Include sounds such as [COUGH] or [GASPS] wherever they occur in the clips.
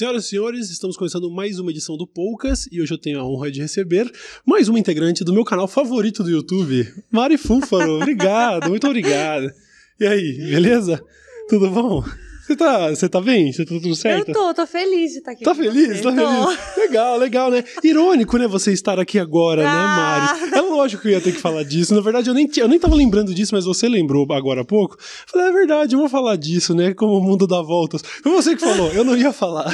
Senhoras e senhores, estamos começando mais uma edição do Poucas e hoje eu tenho a honra de receber mais uma integrante do meu canal favorito do YouTube, Mari Fúfaro. obrigado, muito obrigado. E aí, beleza? Tudo bom? Você tá, você tá bem? Você tá tudo certo? Eu tô, tô feliz de estar aqui. Tá feliz? você. Tá Tô. feliz? Legal, legal, né? Irônico, né, você estar aqui agora, Ah. né, Mari? É lógico que eu ia ter que falar disso. Na verdade, eu nem, eu nem tava lembrando disso, mas você lembrou agora há pouco. Falei, é verdade, eu vou falar disso, né? Como o mundo dá voltas. Foi você que falou, eu não ia falar.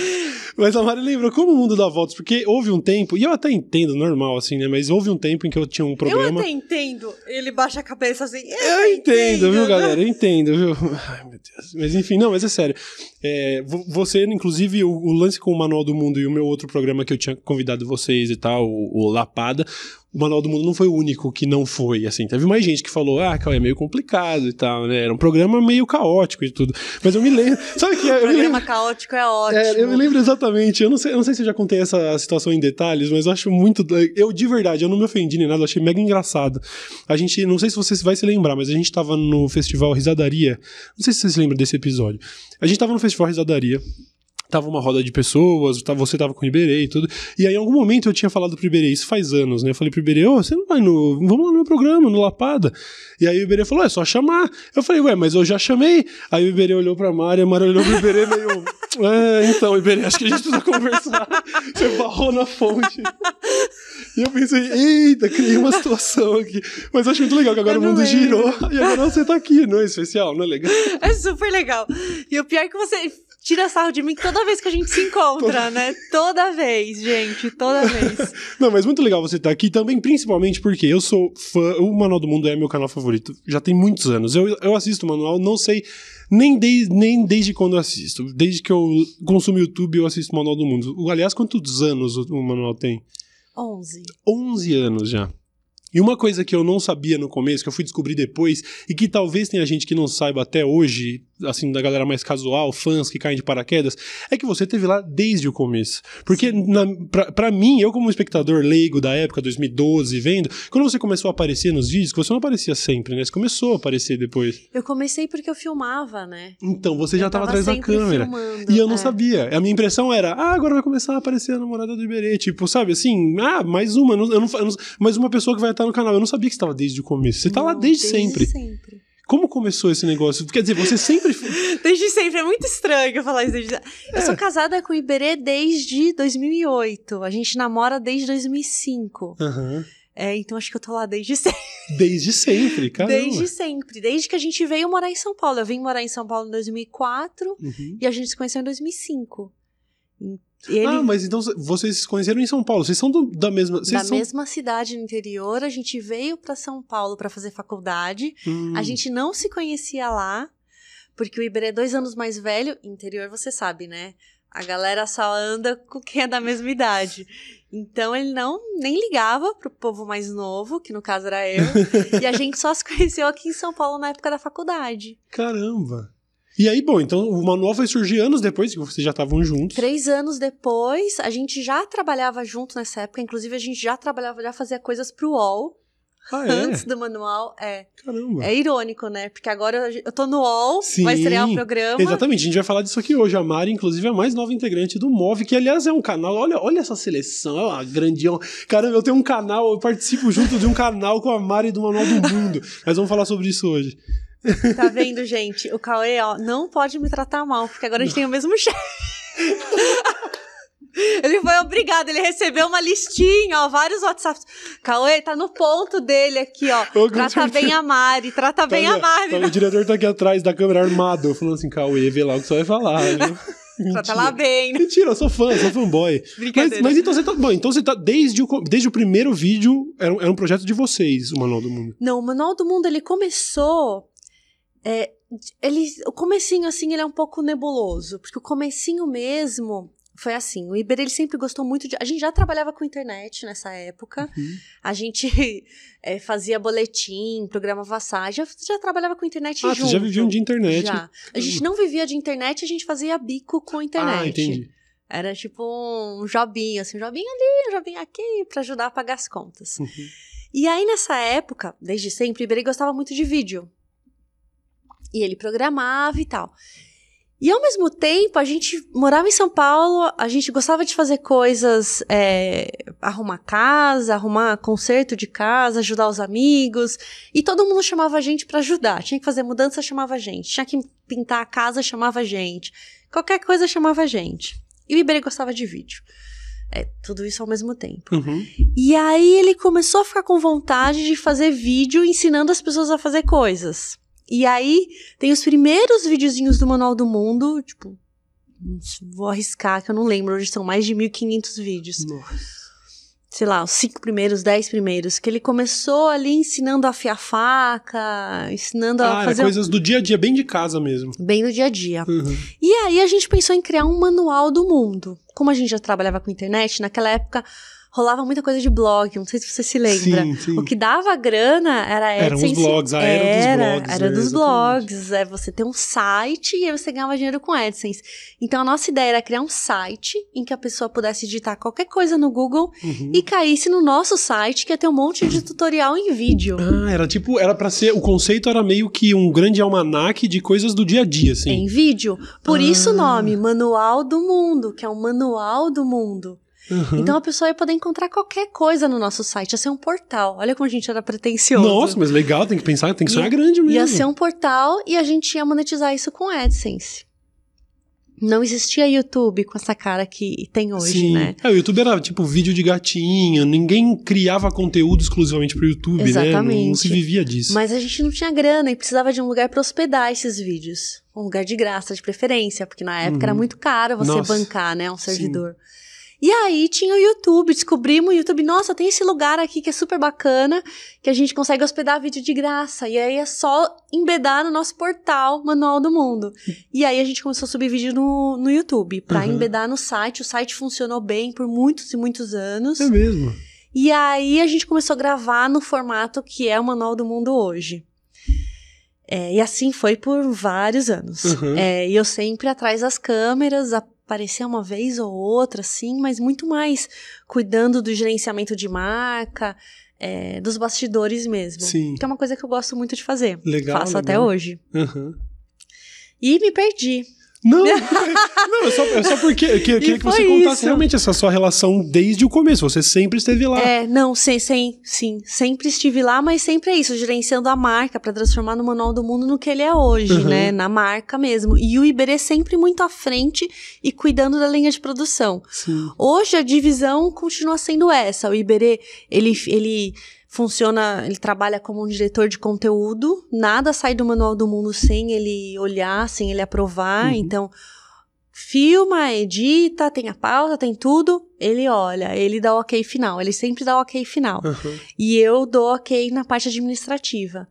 Mas a Mari lembrou como o mundo dá voltas, porque houve um tempo, e eu até entendo, normal, assim, né? Mas houve um tempo em que eu tinha um Eu programa. até entendo. Ele baixa a cabeça assim. Eu, Eu entendo, viu, né? galera? Eu entendo, viu? [LAUGHS] Ai, meu Deus. Mas enfim, não, mas é sério. É, vo- você, inclusive, o, o lance com o Manual do Mundo e o meu outro programa que eu tinha convidado vocês e tal, o, o Lapada, o Manual do Mundo não foi o único que não foi, assim. Teve mais gente que falou, ah, é meio complicado e tal, né? Era um programa meio caótico e tudo. Mas eu me lembro. Sabe que é, eu me lembro. Programa caótico é ótimo. É, eu me lembro exatamente. Eu não, sei, eu não sei se eu já contei essa situação em detalhes, mas eu acho muito. Eu, de verdade, eu não me ofendi nem nada, eu achei mega engraçado. A gente, não sei se você vai se lembrar, mas a gente tava no festival Risadaria. Não sei se você se lembra desse episódio. A gente tava no festival Risadaria. Tava uma roda de pessoas, tá- você tava com o Iberê e tudo. E aí, em algum momento, eu tinha falado pro Iberê, isso faz anos, né? Eu falei pro Iberê, ô, você não vai no. Vamos lá no meu programa, no Lapada. E aí o Iberê falou, é só chamar. Eu falei, ué, mas eu já chamei. Aí o Iberê olhou pra Mari, a Mari olhou pro Iberê meio. [LAUGHS] É, então, Iberê, acho que a gente precisa conversar. [LAUGHS] Você barrou na fonte. E eu pensei, eita, criei uma situação aqui. Mas eu acho muito legal que agora o mundo lembro. girou. E agora você tá aqui, não é especial? Não é legal? [LAUGHS] É super legal. E o pior é que você tira sarro de mim toda vez que a gente se encontra, né? Toda vez, gente. Toda [LAUGHS] vez. Não, mas muito legal você estar aqui também, principalmente porque eu sou fã. O Manual do Mundo é meu canal favorito. Já tem muitos anos. Eu, eu assisto o manual, não sei nem, de, nem desde quando eu assisto. Desde que eu consumo YouTube, eu assisto o Manual do Mundo. Aliás, quantos anos o, o manual tem? 11. 11 anos já. E uma coisa que eu não sabia no começo, que eu fui descobrir depois, e que talvez tenha gente que não saiba até hoje, assim, da galera mais casual, fãs que caem de paraquedas, é que você teve lá desde o começo. Porque, na, pra, pra mim, eu como espectador leigo da época, 2012, vendo, quando você começou a aparecer nos vídeos, que você não aparecia sempre, né? Você começou a aparecer depois. Eu comecei porque eu filmava, né? Então, você já Eu tava tava atrás da câmera. filmando, E eu não é. sabia. A minha impressão era, ah, agora vai começar a aparecer a namorada do Iberê. Tipo, sabe, assim, ah, mais uma. eu não- eu não, mais uma pessoa que vai estar no canal. Eu não sabia que você estava desde o começo. Você tá lá Não, desde, sempre. sempre. Como começou esse negócio? Quer dizer, você sempre. [LAUGHS] Desde sempre. É muito estranho eu falar isso desde... Eu É. sou casada com o Iberê desde 2008. A gente namora desde 2005. Aham. É, então acho que eu tô lá desde [LAUGHS] sempre. Desde sempre, cara. Desde sempre. Desde que a gente veio morar em São Paulo. Eu vim morar em São Paulo em 2004 Uhum. e a gente se conheceu em 2005. Ele, Ah, mas então vocês se conheceram em São Paulo. Vocês são do- da mesma. Da são... mesma cidade no interior, a gente veio pra São Paulo pra fazer faculdade. Hum. A gente não se conhecia lá, porque o Iberê é dois anos mais velho. Interior, você sabe, né? A galera só anda com quem é da mesma idade. Então ele não nem ligava pro povo mais novo, que no caso era eu. [LAUGHS] e a gente só se conheceu aqui em São Paulo na época da faculdade. Caramba. E aí, bom, então o manual vai surgir anos depois que vocês já estavam juntos. Três anos depois, a gente já trabalhava junto nessa época. Inclusive, a gente já trabalhava, já fazia coisas pro UOL. Ah, [LAUGHS] é? Antes do manual, é. Caramba. É irônico, né? Porque agora eu- tô no UOL, Sim. vai estrear o programa. Exatamente, a gente vai falar disso aqui hoje. A Mari, inclusive, é a mais nova integrante do MOV, que aliás é um canal. Olha, olha essa seleção, é uma grandião. Caramba, eu tenho um canal, eu participo junto de um canal com a Mari do Manual do Mundo. Mas vamos falar sobre isso hoje. Tá vendo, gente? O Cauê, ó, não pode me tratar mal, porque agora a gente tem o mesmo [LAUGHS] chefe. Ele foi obrigado, ele recebeu uma listinha, ó, vários WhatsApps. Cauê, tá no ponto dele aqui, ó. Ô, Trata certeza. bem a Mari, trata bem Tá, a Mari. tá, o diretor tá aqui atrás da câmera armado, falando assim: Cauê, vê lá o que você vai falar. [LAUGHS] Viu? Trata lá bem. né? Mentira, eu sou fã, sou fanboy. Mas, mas então você tá. Bom, então você tá. Desde o, desde o primeiro vídeo, era era um projeto de vocês, o Manual do Mundo. Não, o Manual do Mundo, ele começou... é, ele, o comecinho, assim, ele é um pouco nebuloso. Porque o comecinho mesmo foi assim. O Iber, ele sempre gostou muito de... A gente já trabalhava com internet nessa época. A gente [LAUGHS] é, fazia boletim, programava site. Já, já trabalhava com internet Ah, junto. já viviam de internet. Já. A gente não vivia de internet, a gente fazia bico com internet. Ah, entendi. Era tipo um jobinho, assim, um jobinho ali, um jobinho aqui, pra ajudar a pagar as contas. Uhum. E aí, nessa época, desde sempre, o Iberê gostava muito de vídeo. E ele programava e tal. E ao mesmo tempo, a gente morava em São Paulo, a gente gostava de fazer coisas, é, arrumar casa, arrumar conserto de casa, ajudar os amigos. E todo mundo chamava a gente para ajudar. Tinha que fazer mudança, chamava a gente. Tinha que pintar a casa, chamava a gente. Qualquer coisa chamava a gente. E o Iberê gostava de vídeo. É, tudo isso ao mesmo tempo. Uhum. E aí ele começou a ficar com vontade de fazer vídeo ensinando as pessoas a fazer coisas. E aí tem os primeiros videozinhos do Manual do Mundo, tipo, vou arriscar que eu não lembro, hoje são mais de 1500 vídeos. Nossa. Sei lá, os cinco primeiros, dez primeiros, que ele começou ali ensinando a afiar faca, ensinando a Ah, era fazer coisas do dia a dia, bem de casa mesmo. bem no dia a dia. Uhum. E aí a gente pensou em criar um manual do mundo. Como a gente já trabalhava com internet, naquela época rolava muita coisa de blog, não sei se você se lembra. Sim, sim. O que dava grana era Eram os AdSense. blogs, a era dos Era, blogs, Era né, dos exatamente. blogs. É você ter um site e aí você ganhava dinheiro com AdSense. Então a nossa ideia era criar um site em que a pessoa pudesse digitar qualquer coisa no Google Uhum. e caísse no nosso site, que ia ter um monte de tutorial em vídeo. Ah, era tipo, era pra ser, o conceito era meio que um grande almanaque de coisas do dia a dia, assim. Em vídeo. Por isso o Ah. nome, Manual do Mundo, que é um manual do mundo. Uhum. Então a pessoa ia poder encontrar qualquer coisa no nosso site. Ia ser um portal. Olha como a gente era pretencioso. Nossa, mas legal, tem que pensar, tem que sonhar grande mesmo. Ia ser um portal e a gente ia monetizar isso com AdSense. Não existia YouTube com essa cara que tem hoje, Sim. né? É, o YouTube era tipo vídeo de gatinho, ninguém criava conteúdo exclusivamente pro YouTube, né? Não, não Exatamente. se vivia disso. Mas a gente não tinha grana e precisava de um lugar para hospedar esses vídeos. Um lugar de graça, de preferência, porque na época Uhum. era muito caro você Nossa. bancar, né, um servidor. E aí tinha o YouTube, descobrimos o YouTube, nossa, tem esse lugar aqui que é super bacana, que a gente consegue hospedar vídeo de graça. E aí é só embedar no nosso portal Manual do Mundo. E aí a gente começou a subir vídeo no, no YouTube, pra Uhum. embedar no site. O site funcionou bem por muitos e muitos anos. É mesmo. E aí a gente começou a gravar no formato que é o Manual do Mundo hoje. É, e assim foi por vários anos. Uhum. É, e eu sempre atrás das câmeras, aparecia uma vez ou outra, assim, mas muito mais cuidando do gerenciamento de marca, é, dos bastidores mesmo. Sim. Que é uma coisa que eu gosto muito de fazer. Legal, Faço até legal. hoje. Uhum. E me perdi. Não, [LAUGHS] não, é só, é só porque eu que- eu queria que você contasse isso. realmente essa sua relação desde o começo. Você sempre esteve lá. É, não, sim, sim, sim. Sempre estive lá, mas sempre é isso, gerenciando a marca para transformar no Manual do Mundo no que ele é hoje, Uhum. né? Na marca mesmo. E o Iberê sempre muito à frente e cuidando da linha de produção. Sim. Hoje a divisão continua sendo essa. O Iberê, ele, ele funciona, ele trabalha como um diretor de conteúdo. Nada sai do Manual do Mundo sem ele olhar, sem ele aprovar. Uhum. Então, filma, edita, tem a pauta, tem tudo. Ele olha, ele dá o ok final. Ele sempre dá o ok final. Uhum. E eu dou ok na parte administrativa.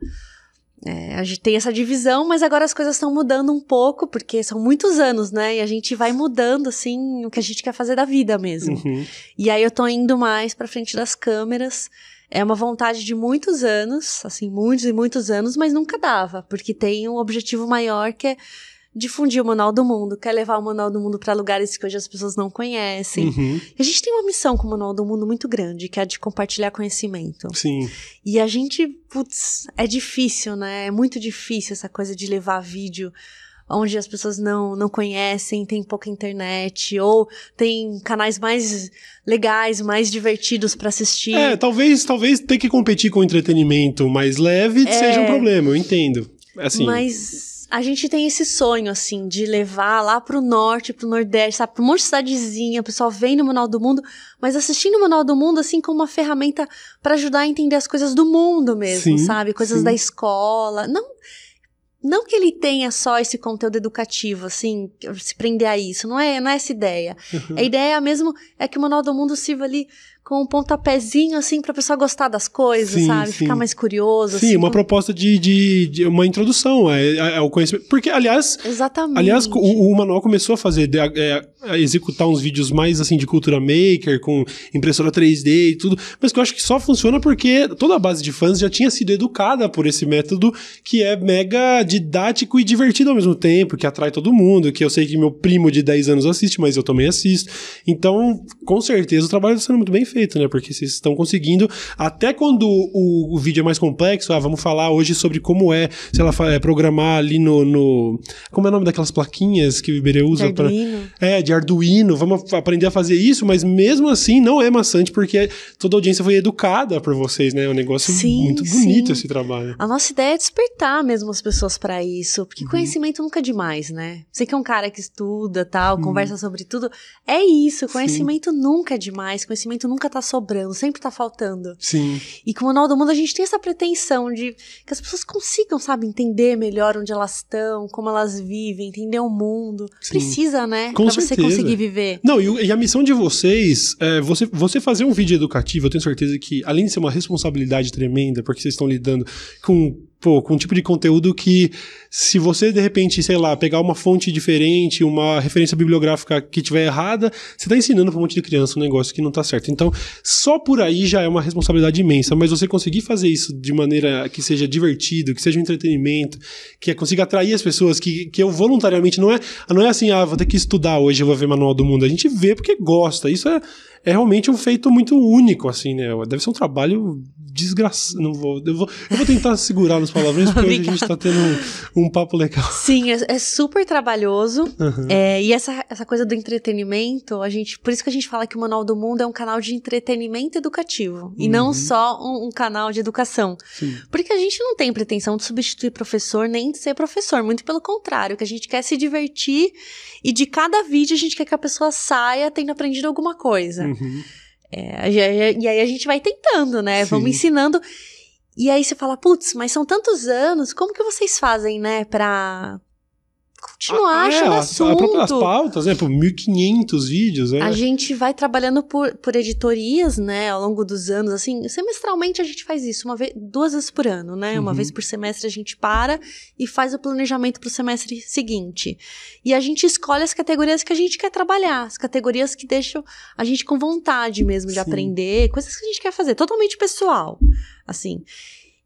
É, a gente tem essa divisão, mas agora as coisas estão mudando um pouco, porque são muitos anos, né? E a gente vai mudando, assim, o que a gente quer fazer da vida mesmo. Uhum. E aí eu tô indo mais pra frente das câmeras. É uma vontade de muitos anos, assim, muitos e muitos anos, mas nunca dava, porque tem um objetivo maior que é difundir o Manual do Mundo, quer levar o Manual do Mundo pra lugares que hoje as pessoas não conhecem. Uhum. E a gente tem uma missão com o Manual do Mundo muito grande, que é a de compartilhar conhecimento. Sim. E a gente, putz, é difícil, né? É muito difícil essa coisa de levar vídeo onde as pessoas não, não conhecem, tem pouca internet, ou tem canais mais legais, mais divertidos pra assistir. É, talvez, talvez ter que competir com entretenimento mais leve seja um problema, eu entendo. Assim, Mas a gente tem esse sonho, assim, de levar lá pro norte, pro nordeste, sabe? Pra um monte de cidadezinha, o pessoal vem no Manual do Mundo, mas assistindo o Manual do Mundo, assim, como uma ferramenta pra ajudar a entender as coisas do mundo mesmo, Sim, sabe? Coisas sim. da escola. Não. Não que ele tenha só esse conteúdo educativo, assim, se prender a isso. Não é, não é essa ideia. Uhum. A ideia mesmo é que o Manual do Mundo sirva ali com um pontapézinho, assim, pra pessoa gostar das coisas, Sim, sabe? sim. Ficar mais curioso. sim, assim, uma com- proposta de, de, de uma introdução é, ao conhecimento. Porque, aliás, Exatamente. Aliás, o, o manual começou a fazer, é, a executar uns vídeos mais assim de cultura maker, com impressora 3D e tudo, mas que eu acho que só funciona porque toda a base de fãs já tinha sido educada por esse método que é mega didático e divertido ao mesmo tempo, que atrai todo mundo, que eu sei que meu primo de 10 anos assiste, mas eu também assisto. Então, com certeza, o trabalho está sendo muito bem feito, né? Porque vocês estão conseguindo, até quando o, o vídeo é mais complexo, ah, vamos falar hoje sobre como é, sei lá, é, programar ali no, no, Como é o nome daquelas plaquinhas que o Iberê usa para. É, de Arduino, vamos aprender a fazer isso, mas mesmo assim não é maçante, porque toda a audiência foi educada por vocês, né? É um negócio sim, muito bonito sim. esse trabalho. A nossa ideia é despertar mesmo as pessoas para isso, porque uhum. conhecimento nunca é demais, né? Você que é um cara que estuda, tal, uhum. conversa sobre tudo, é isso, conhecimento sim. nunca é demais, conhecimento nunca tá sobrando, sempre tá faltando. Sim. E com o Manual do Mundo a gente tem essa pretensão de que as pessoas consigam, sabe, entender melhor onde elas estão, como elas vivem, entender o mundo. Sim. Precisa, né? Com pra certeza. você conseguir viver. Não, e, e a missão de vocês, é, você, você fazer um vídeo educativo, eu tenho certeza que, além de ser uma responsabilidade tremenda, porque vocês estão lidando com pô, com um tipo de conteúdo que, se você de repente, sei lá, pegar uma fonte diferente, uma referência bibliográfica que tiver errada, você está ensinando para um monte de criança um negócio que não está certo. Então, só por aí já é uma responsabilidade imensa, mas você conseguir fazer isso de maneira que seja divertido, que seja um entretenimento, que consiga atrair as pessoas, que, que eu voluntariamente não é, não é assim, ah, vou ter que estudar hoje, eu vou ver Manual do Mundo. A gente vê porque gosta. Isso é, é realmente um feito muito único, assim, né? Deve ser um trabalho desgraçado. Não vou eu, vou. eu vou tentar segurar nos palavrões, porque hoje a gente tá tendo um, um papo legal. Sim, é, é super trabalhoso. Uhum. É, e essa, essa coisa do entretenimento, a gente. Por isso que a gente fala que o Manual do Mundo é um canal de entretenimento educativo. Uhum. E não só um, um, canal de educação. Sim. Porque a gente não tem pretensão de substituir professor nem de ser professor. Muito pelo contrário, que a gente quer se divertir e de cada vídeo a gente quer que a pessoa saia tendo aprendido alguma coisa. Uhum. É, e aí a gente vai tentando, né? Sim. Vamos ensinando. E aí você fala, putz, mas são tantos anos, como que vocês fazem, né, pra continuar ah, achando é, assunto. As pautas, né? Por 1.500 vídeos, né? A gente vai trabalhando por, por editorias, né? Ao longo dos anos, assim, semestralmente a gente faz isso, uma vez, duas vezes por ano, né? Uhum. Uma vez por semestre a gente para e faz o planejamento para o semestre seguinte. E a gente escolhe as categorias que a gente quer trabalhar, as categorias que deixam a gente com vontade mesmo de Sim. aprender, coisas que a gente quer fazer, totalmente pessoal, assim.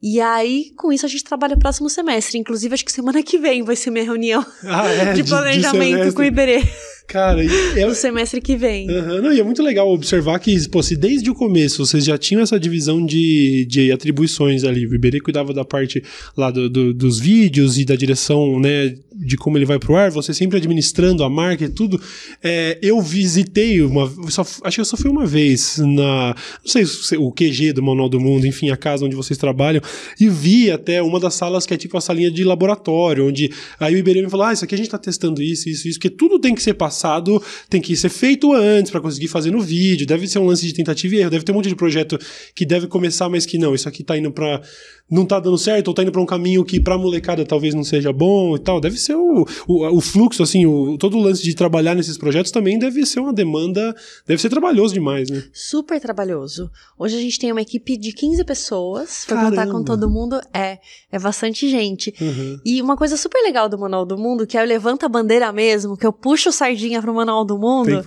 E aí, com isso, a gente trabalha o próximo semestre. Inclusive, acho que semana que vem vai ser minha reunião ah, é, [LAUGHS] de planejamento de, de com o Iberê. Cara, é o semestre que vem. Uhum, não, e é muito legal observar que, pô, se desde o começo vocês já tinham essa divisão de, de atribuições ali, o Iberê cuidava da parte lá do, do, dos vídeos e da direção, né, de como ele vai pro ar, você sempre administrando a marca e tudo. É, eu visitei uma, só, acho que eu só fui uma vez na, não sei o QG do Manual do Mundo, enfim, a casa onde vocês trabalham, e vi até uma das salas que é tipo a salinha de laboratório, onde aí o Iberê me falou, ah, isso aqui a gente tá testando isso, isso, isso, porque tudo tem que ser passado passado tem que ser feito antes para conseguir fazer no vídeo. Deve ser um lance de tentativa e erro. Deve ter um monte de projeto que deve começar, mas que não. Isso aqui tá indo para não tá dando certo ou tá indo para um caminho que para molecada talvez não seja bom e tal. Deve ser o, o, o fluxo, assim, o, todo o lance de trabalhar nesses projetos também deve ser uma demanda, deve ser trabalhoso demais, né? Super trabalhoso. Hoje a gente tem uma equipe de 15 pessoas, pra contar com todo mundo, é, é bastante gente. Uhum. E uma coisa super legal do Manual do Mundo, que é eu levanto a bandeira mesmo, que eu puxo sardinha pro Manual do Mundo,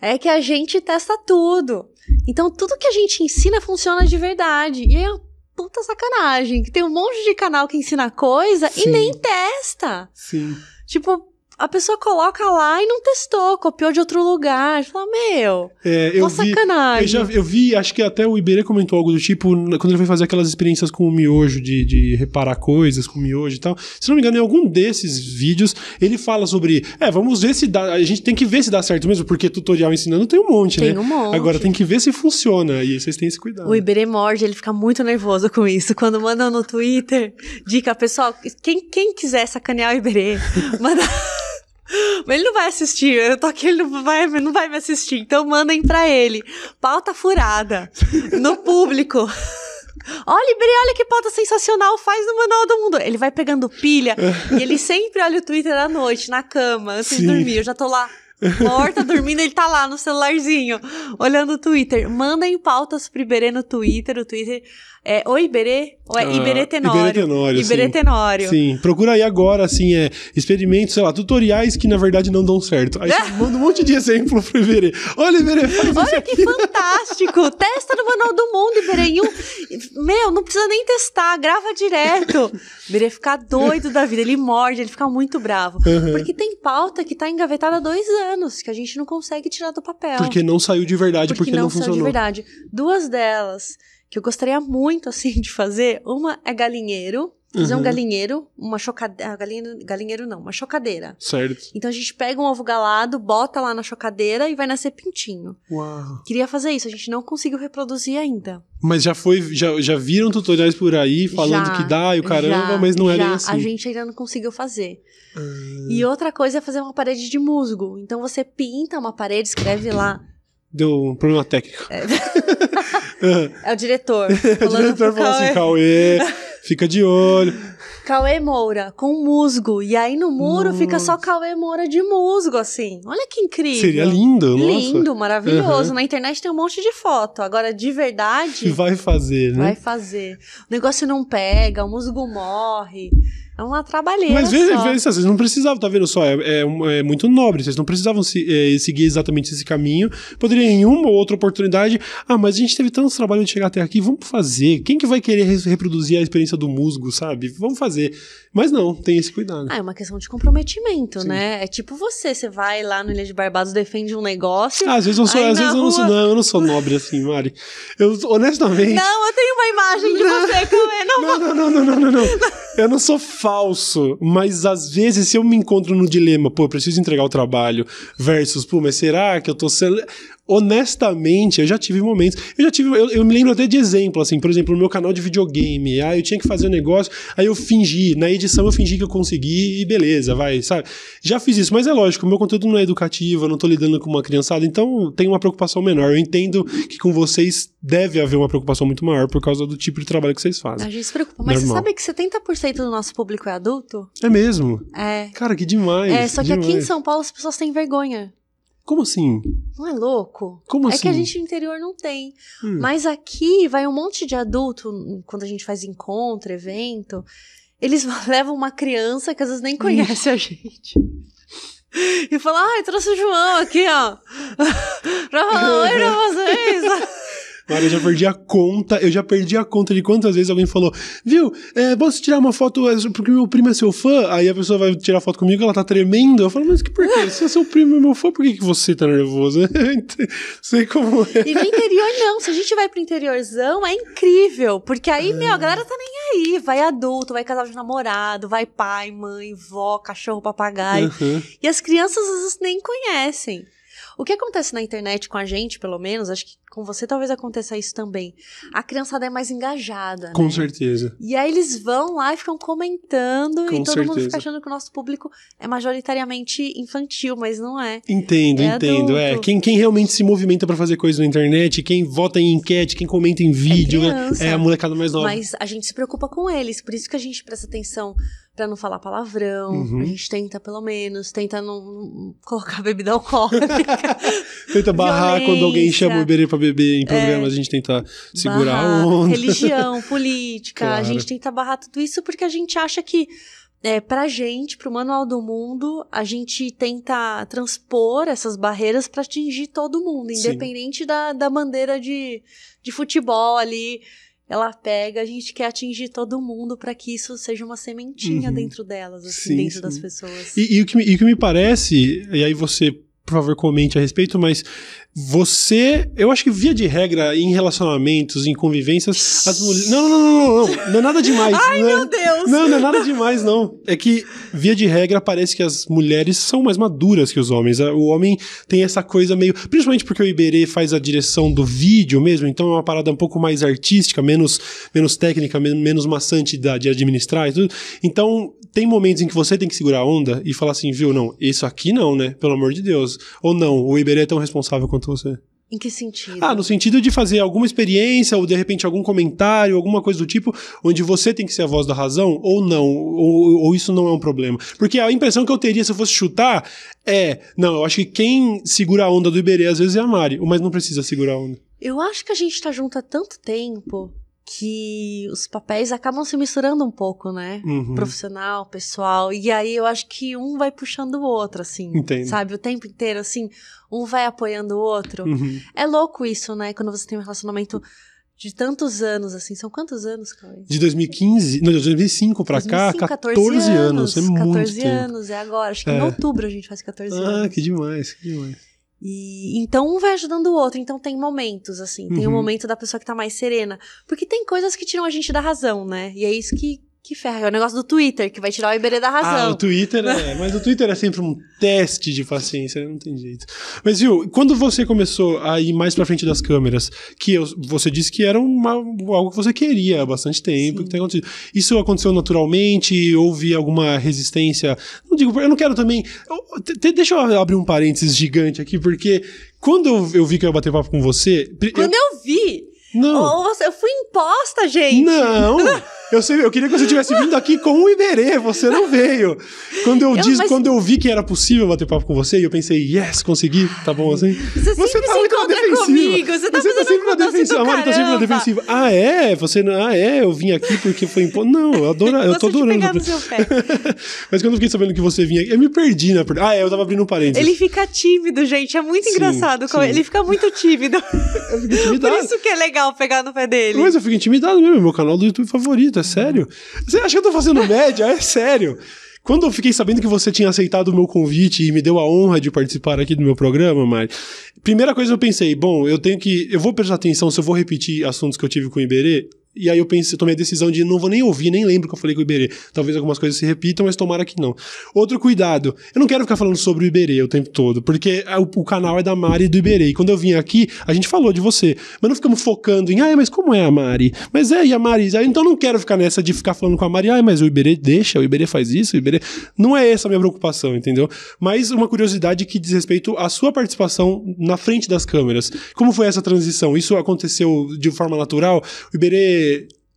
é que a gente testa tudo. Então, tudo que a gente ensina funciona de verdade. E é puta sacanagem. Que tem um monte de canal que ensina coisa Sim. e nem testa. Sim. Tipo, a pessoa coloca lá e não testou, copiou de outro lugar. Fala, meu, é, eu vi, sacanagem. Eu, já, eu vi, acho que até o Iberê comentou algo do tipo, quando ele foi fazer aquelas experiências com o miojo, de, de reparar coisas com o miojo e tal. Se não me engano, em algum desses vídeos, ele fala sobre, é, vamos ver se dá, a gente tem que ver se dá certo mesmo, porque tutorial ensinando tem um monte, tem né? Tem um monte. Agora tem que ver se funciona, e vocês têm esse cuidado. O Iberê morde, ele fica muito nervoso com isso. Quando mandam no Twitter, dica, pessoal, quem, quem quiser sacanear o Iberê, [LAUGHS] manda... [GASPS] Mas ele não vai assistir. Eu tô aqui, ele não vai, não vai me assistir. Então mandem pra ele. Pauta furada. No público. [LAUGHS] Olha, Ibri, olha que pauta sensacional faz no Manual do Mundo. Ele vai pegando pilha e ele sempre olha o Twitter à noite, na cama, antes Sim. de dormir. Eu já tô lá morta, dormindo, ele tá lá no celularzinho, olhando o Twitter. Mandem pautas pro Iberê no Twitter. O Twitter é o Iberê ou é ah, Iberê Tenório? Iberê Tenório, Iberê sim. Tenório. Sim, procura aí agora, assim, é, experimentos, sei lá, tutoriais que na verdade não dão certo. Aí você [LAUGHS] manda um monte de exemplo pro Iberê. Olha, Iberê, faz Olha que fantástico! [LAUGHS] Testa no Manual do Mundo, Iberê. Um... Meu, não precisa nem testar, grava direto. Iberê fica doido da vida, ele morde, ele fica muito bravo. Uhum. Porque tem pauta que tá engavetada há dois anos que a gente não consegue tirar do papel. Porque não saiu de verdade, porque, porque, não, não saiu funcionou. de verdade. Duas delas que eu gostaria muito, assim, de fazer. Uma é galinheiro. Fazer um Uhum. galinheiro, uma chocadeira. Galinheiro, galinheiro não, uma chocadeira. Certo. Então a gente pega um ovo galado, bota lá na chocadeira e vai nascer pintinho. Uau. Queria fazer isso, a gente não conseguiu reproduzir ainda. Mas já foi, já, já viram tutoriais por aí falando Já, que dá e o caramba, Já, mas não é já, nem assim. A gente ainda não conseguiu fazer. Ah, E outra coisa é fazer uma parede de musgo. Então você pinta uma parede, escreve lá. Deu um problema técnico. É [LAUGHS] o diretor. [LAUGHS] o falando diretor falou assim, Cauê. [LAUGHS] Fica de olho. Cauê Moura, com musgo. E aí no muro fica só Cauê Moura de musgo, assim. Olha que incrível. Seria lindo, nossa. Lindo, maravilhoso. Uhum. Na internet tem um monte de foto. Agora, de verdade, Vai fazer, né? vai fazer. O negócio não pega, o musgo morre. É uma trabalheira Mas veja, veja, vocês não precisavam, tá vendo só? É, é é muito nobre, vocês não precisavam se- é, seguir exatamente esse caminho. Poderia em uma ou outra oportunidade. Ah, mas a gente teve tanto trabalho de chegar até aqui, vamos fazer. Quem que vai querer re- reproduzir a experiência do musgo, sabe? Vamos fazer. Mas não, tem esse cuidado. Ah, é uma questão de comprometimento, Sim. né? É tipo você, você vai lá no Ilha de Barbados, defende um negócio. Ah, às vezes eu sou, às vezes eu não sou, rua- não, eu não sou nobre assim, Mari. Eu, honestamente. Não, eu tenho uma imagem de você, Cauê. Não, Não, não, não, não, não, não, não. Eu não sou falso, mas às vezes se eu me encontro no dilema, pô, eu preciso entregar o trabalho, versus, pô, mas será que eu tô sendo. Honestamente, eu já tive momentos. Eu já tive. Eu, eu me lembro até de exemplo, assim, por exemplo, no meu canal de videogame. Ah, eu tinha que fazer um negócio, aí eu fingi. Na edição eu fingi que eu consegui e beleza, vai, sabe? Já fiz isso, mas é lógico, o meu conteúdo não é educativo, eu não tô lidando com uma criançada, então tem uma preocupação menor. Eu entendo que com vocês deve haver uma preocupação muito maior por causa do tipo de trabalho que vocês fazem. A gente se preocupa. Mas Normal. você sabe que 70% do nosso público é adulto? É mesmo? É. Cara, que demais. É, só que aqui em demais. São Paulo as pessoas têm vergonha. Como assim? Não é louco? Como é assim? que a gente no interior não tem. Hum. Mas aqui vai um monte de adulto, hum, quando a gente faz encontro, evento, eles [LAUGHS] levam uma criança que às vezes nem conhece a gente. E fala, ai, trouxe o João aqui, ó. [LAUGHS] pra falar oi pra vocês. [LAUGHS] Cara, eu já perdi a conta, eu já perdi a conta de quantas vezes alguém falou, viu, é, posso tirar uma foto é, porque meu primo é seu fã? Aí a pessoa vai tirar foto comigo, ela tá tremendo. Eu falo, mas que por quê? Se é seu primo é meu fã, por que, que você tá nervoso? [LAUGHS] Sei como é. E no interior, não. Se a gente vai pro interiorzão, é incrível. Porque aí, meu, a galera tá nem aí. Vai adulto, vai casal de namorado, vai pai, mãe, vó, cachorro, papagaio. Uhum. E as crianças às vezes nem conhecem. O que acontece na internet com a gente, pelo menos, acho que com você talvez aconteça isso também. A criançada é mais engajada, Com né? certeza. E aí eles vão lá e ficam comentando Com e todo mundo certeza. fica achando que o nosso público é majoritariamente infantil, mas não é. Entendo, É entendo. É, adulto. quem, quem realmente se movimenta pra fazer coisa na internet, quem vota em enquete, quem comenta em vídeo, né, criança. é a molecada mais nova. Mas a gente se preocupa com eles, por isso que a gente presta atenção pra não falar palavrão. Uhum. A gente tenta, pelo menos, tenta não, colocar [LAUGHS] bebida alcoólica. Tenta barrar quando alguém violência. chama o Iberê pra beber em programas, a gente tenta segurar a barrar onda. religião, [LAUGHS] política. A Claro. gente tenta barrar tudo isso porque a gente acha que, é, pra gente, pro Manual do Mundo, a gente tenta transpor essas barreiras pra atingir todo mundo, Sim. independente da, da bandeira de, de futebol ali. Ela pega, a gente quer atingir todo mundo pra que isso seja uma sementinha Uhum. dentro delas, assim, Sim, dentro sim. das pessoas. E, e o que me, e o que me parece, e aí você, por favor, comente a respeito, mas você, eu acho que via de regra, em relacionamentos, em convivências, as mulheres. Não, não, não, não, não, não é nada demais. Ai, não é- meu Deus! Não, não é nada demais, não. É que, via de regra, parece que as mulheres são mais maduras que os homens. O homem tem essa coisa meio. Principalmente porque o Iberê faz a direção do vídeo mesmo, então é uma parada um pouco mais artística, menos, menos técnica, men- menos maçante de administrar e tudo. Então, tem momentos em que você tem que segurar a onda e falar assim, viu, não, isso aqui não, né? Pelo amor de Deus. Ou não, o Iberê é tão responsável quanto você. Em que sentido? Ah, no sentido de fazer alguma experiência, ou de repente algum comentário, alguma coisa do tipo, onde você tem que ser a voz da razão, ou não, ou, ou isso não é um problema. Porque a impressão que eu teria se eu fosse chutar é, não, eu acho que quem segura a onda do Iberê às vezes é a Mari, mas não precisa segurar a onda. Eu acho que a gente tá junto há tanto tempo que os papéis acabam se misturando um pouco, né? Uhum. Profissional, pessoal. E aí eu acho que um vai puxando o outro, assim. Entendo. Sabe? O tempo inteiro, assim, um vai apoiando o outro. Uhum. É louco isso, né? Quando você tem um relacionamento de tantos anos, assim. São quantos anos, Cauê? De 2015, não, de 2005 pra 2005, cá, 14, anos. É muito 14 tempo. anos, é agora. Acho que em É. outubro a gente faz 14 Ah, anos. que demais, que demais. E então um vai ajudando o outro. Então tem momentos, assim. Tem o Uhum. momento da pessoa que tá mais serena. Porque tem coisas que tiram a gente da razão, né? E é isso que, que ferra. É o negócio do Twitter, que vai tirar o Iberê da Ah, razão. o Twitter é. [LAUGHS] Mas o Twitter é sempre um teste de paciência, não tem jeito. Mas, viu, quando você começou a ir mais pra frente das câmeras, que eu- você disse que era uma, algo que você queria há bastante tempo, Sim. que tem acontecido. Isso aconteceu naturalmente? Houve alguma resistência? Não digo, eu não quero também. eu- te- deixa eu abrir um parênteses gigante aqui, porque quando eu, eu vi que eu ia bater papo com você. pri- eu- Quando eu vi, não. você- eu fui imposta, gente. Não! [LAUGHS] Eu, sei, eu queria que você tivesse vindo aqui com o Iberê, você não veio. Quando eu, Eu- disse, mas- quando eu vi que era possível bater papo com você, eu pensei, yes, consegui, tá bom assim? Você sempre tá muito na defensiva. comigo. Você tá Você tá sempre na defensiva. tá sempre na defensiva. Ah, é? Você não. Ah, é? Eu vim aqui porque foi imposto. Não, eu adoro. Eu tô adorando. pegar no seu pé. [LAUGHS] Mas quando eu fiquei sabendo que você vinha aqui, eu me perdi na. Ah, é, eu tava abrindo um parênteses. Ele fica tímido, gente. É muito Sim, engraçado. sim. Ele fica muito tímido. [LAUGHS] Eu fico Por intimidado. isso que é legal pegar no pé dele. Mas eu fico intimidado mesmo, é meu canal do YouTube favorito, é sério. Você acha que eu tô fazendo [LAUGHS] média? É sério. Quando eu fiquei sabendo que você tinha aceitado o meu convite e me deu a honra de participar aqui do meu programa, Mari, primeira coisa eu pensei, bom, eu tenho que. Eu vou prestar atenção se eu vou repetir assuntos que eu tive com o Iberê. E aí eu pensei, tomei a decisão de não vou nem ouvir, nem lembro que eu falei com o Iberê. Talvez algumas coisas se repitam, mas tomara que não. Outro cuidado, eu não quero ficar falando sobre o Iberê o tempo todo, porque a- o, o canal é da Mari e do Iberê. E quando eu vim aqui, a gente falou de você. Mas não ficamos focando em, ah, mas como é a Mari? Mas é, e a Mari? Ah, Então não quero ficar nessa de ficar falando com a Mari, ah, mas o Iberê deixa, o Iberê faz isso, o Iberê. Não é essa a minha preocupação, entendeu? Mas uma curiosidade que diz respeito à sua participação na frente das câmeras. Como foi essa transição? Isso aconteceu de forma natural? O Iberê.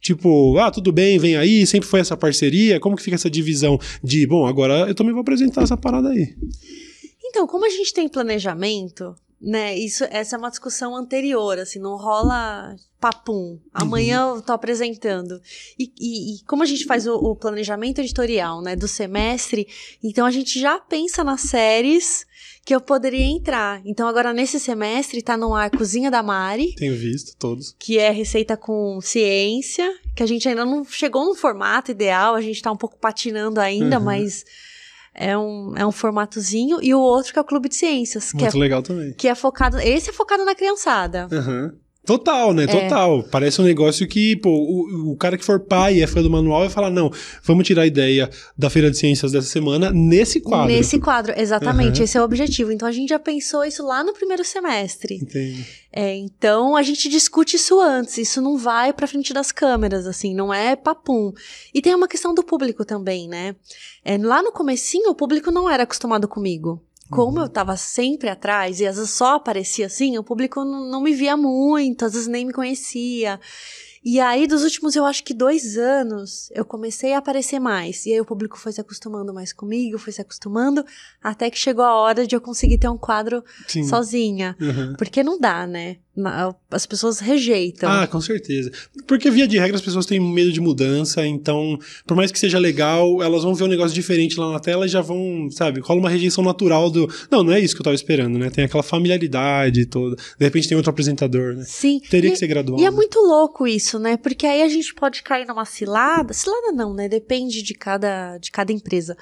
Tipo, ah, tudo bem, vem aí, sempre foi essa parceria. Como que fica essa divisão de, bom, agora eu também vou apresentar essa parada aí. Então, como a gente tem planejamento, né? Isso, essa é uma discussão anterior, assim, não rola papum. Amanhã eu tô apresentando. E, e- e como a gente faz o, o planejamento editorial, né, do semestre, então a gente já pensa nas séries que eu poderia entrar. Então, agora nesse semestre tá no ar Cozinha da Mari, Tenho visto todos. que é receita com ciência, que a gente ainda não chegou no formato ideal, a gente tá um pouco patinando ainda, Uhum. mas é um, é um formatozinho. E o outro que é o Clube de Ciências, que é, Muito legal também. que é focado. Esse é focado na criançada. Aham. Total, É. né? Total. Parece um negócio que, pô, o, o cara que for pai e é fã do manual vai falar: não, vamos tirar a ideia da Feira de Ciências dessa semana nesse quadro. Nesse quadro, exatamente. Uhum. Esse é o objetivo. Então a gente já pensou isso lá no primeiro semestre. Entendi. É, então a gente discute isso antes, isso não vai pra frente das câmeras, assim, não é papum. E tem uma questão do público também, né? É, lá no comecinho o público não era acostumado comigo. Como eu tava sempre atrás e às vezes só aparecia assim, o público não, não me via muito, às vezes nem me conhecia. E aí, dos últimos, eu acho que dois anos, eu comecei a aparecer mais. E aí o público foi se acostumando mais comigo, foi se acostumando, até que chegou a hora de eu conseguir ter um quadro Sim. sozinha. Uhum. Porque não dá, né? As pessoas rejeitam. Ah, com certeza. Porque, via de regra, as pessoas têm medo de mudança, então, por mais que seja legal, elas vão ver um negócio diferente lá na tela e já vão, sabe, rola uma rejeição natural do. Não, não é isso que eu tava esperando, né? Tem aquela familiaridade toda. De repente tem outro apresentador, né? Sim. Teria e, que ser gradual. e é né? muito louco isso, né? Porque aí a gente pode cair numa cilada. Cilada não, né? Depende de cada, de cada empresa.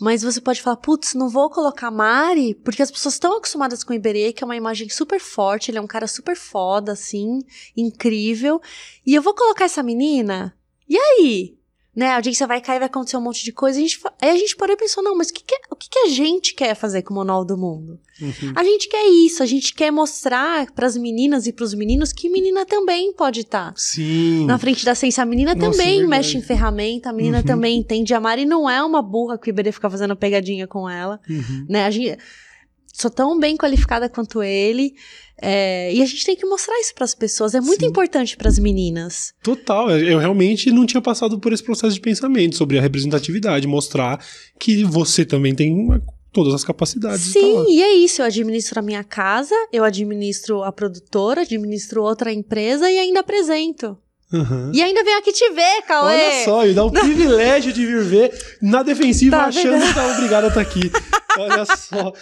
Mas você pode falar, putz, não vou colocar Mari, porque as pessoas estão acostumadas com o Iberê, que é uma imagem super forte, ele é um cara super foda, assim, incrível. E eu vou colocar essa menina? E aí? Né, a audiência vai cair, vai acontecer um monte de coisa. A gente, aí a gente parou e pensou, não, mas o que, que, o que, que a gente quer fazer com o Manual do Mundo? Uhum. A gente quer isso, a gente quer mostrar pras meninas e pros meninos que menina também pode estar. Sim. Na frente da ciência, a menina Nossa, também verdade. mexe em ferramenta, a menina Uhum. também entende. A Mari não é uma burra que o Iberê fica fazendo pegadinha com ela, Uhum. né? A gente sou tão bem qualificada quanto ele. É, e a gente tem que mostrar isso pras pessoas. É muito Sim. importante pras meninas. Total, eu realmente não tinha passado por esse processo de pensamento sobre a representatividade, mostrar que você também tem uma- todas as capacidades. tá. Sim, e é isso. Eu administro a minha casa, eu administro a produtora, administro outra empresa e ainda apresento. Uhum. E ainda venho aqui te ver, Cauê. Olha só, e dá o privilégio de vir ver na defensiva Tá achando vendo? que tá obrigado a estar aqui. [LAUGHS] Olha só.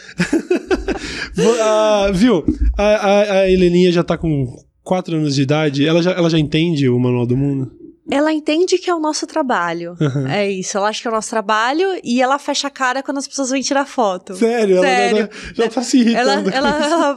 Ah, viu? A, a, a Heleninha já tá com quatro anos de idade, ela já, ela já entende o Manual do Mundo? Ela entende que é o nosso trabalho. Uhum. É isso, ela acha que é o nosso trabalho e ela fecha a cara quando as pessoas vêm tirar foto. Sério? Sério. Ela já, já tá se Ela, irritando. ela, ela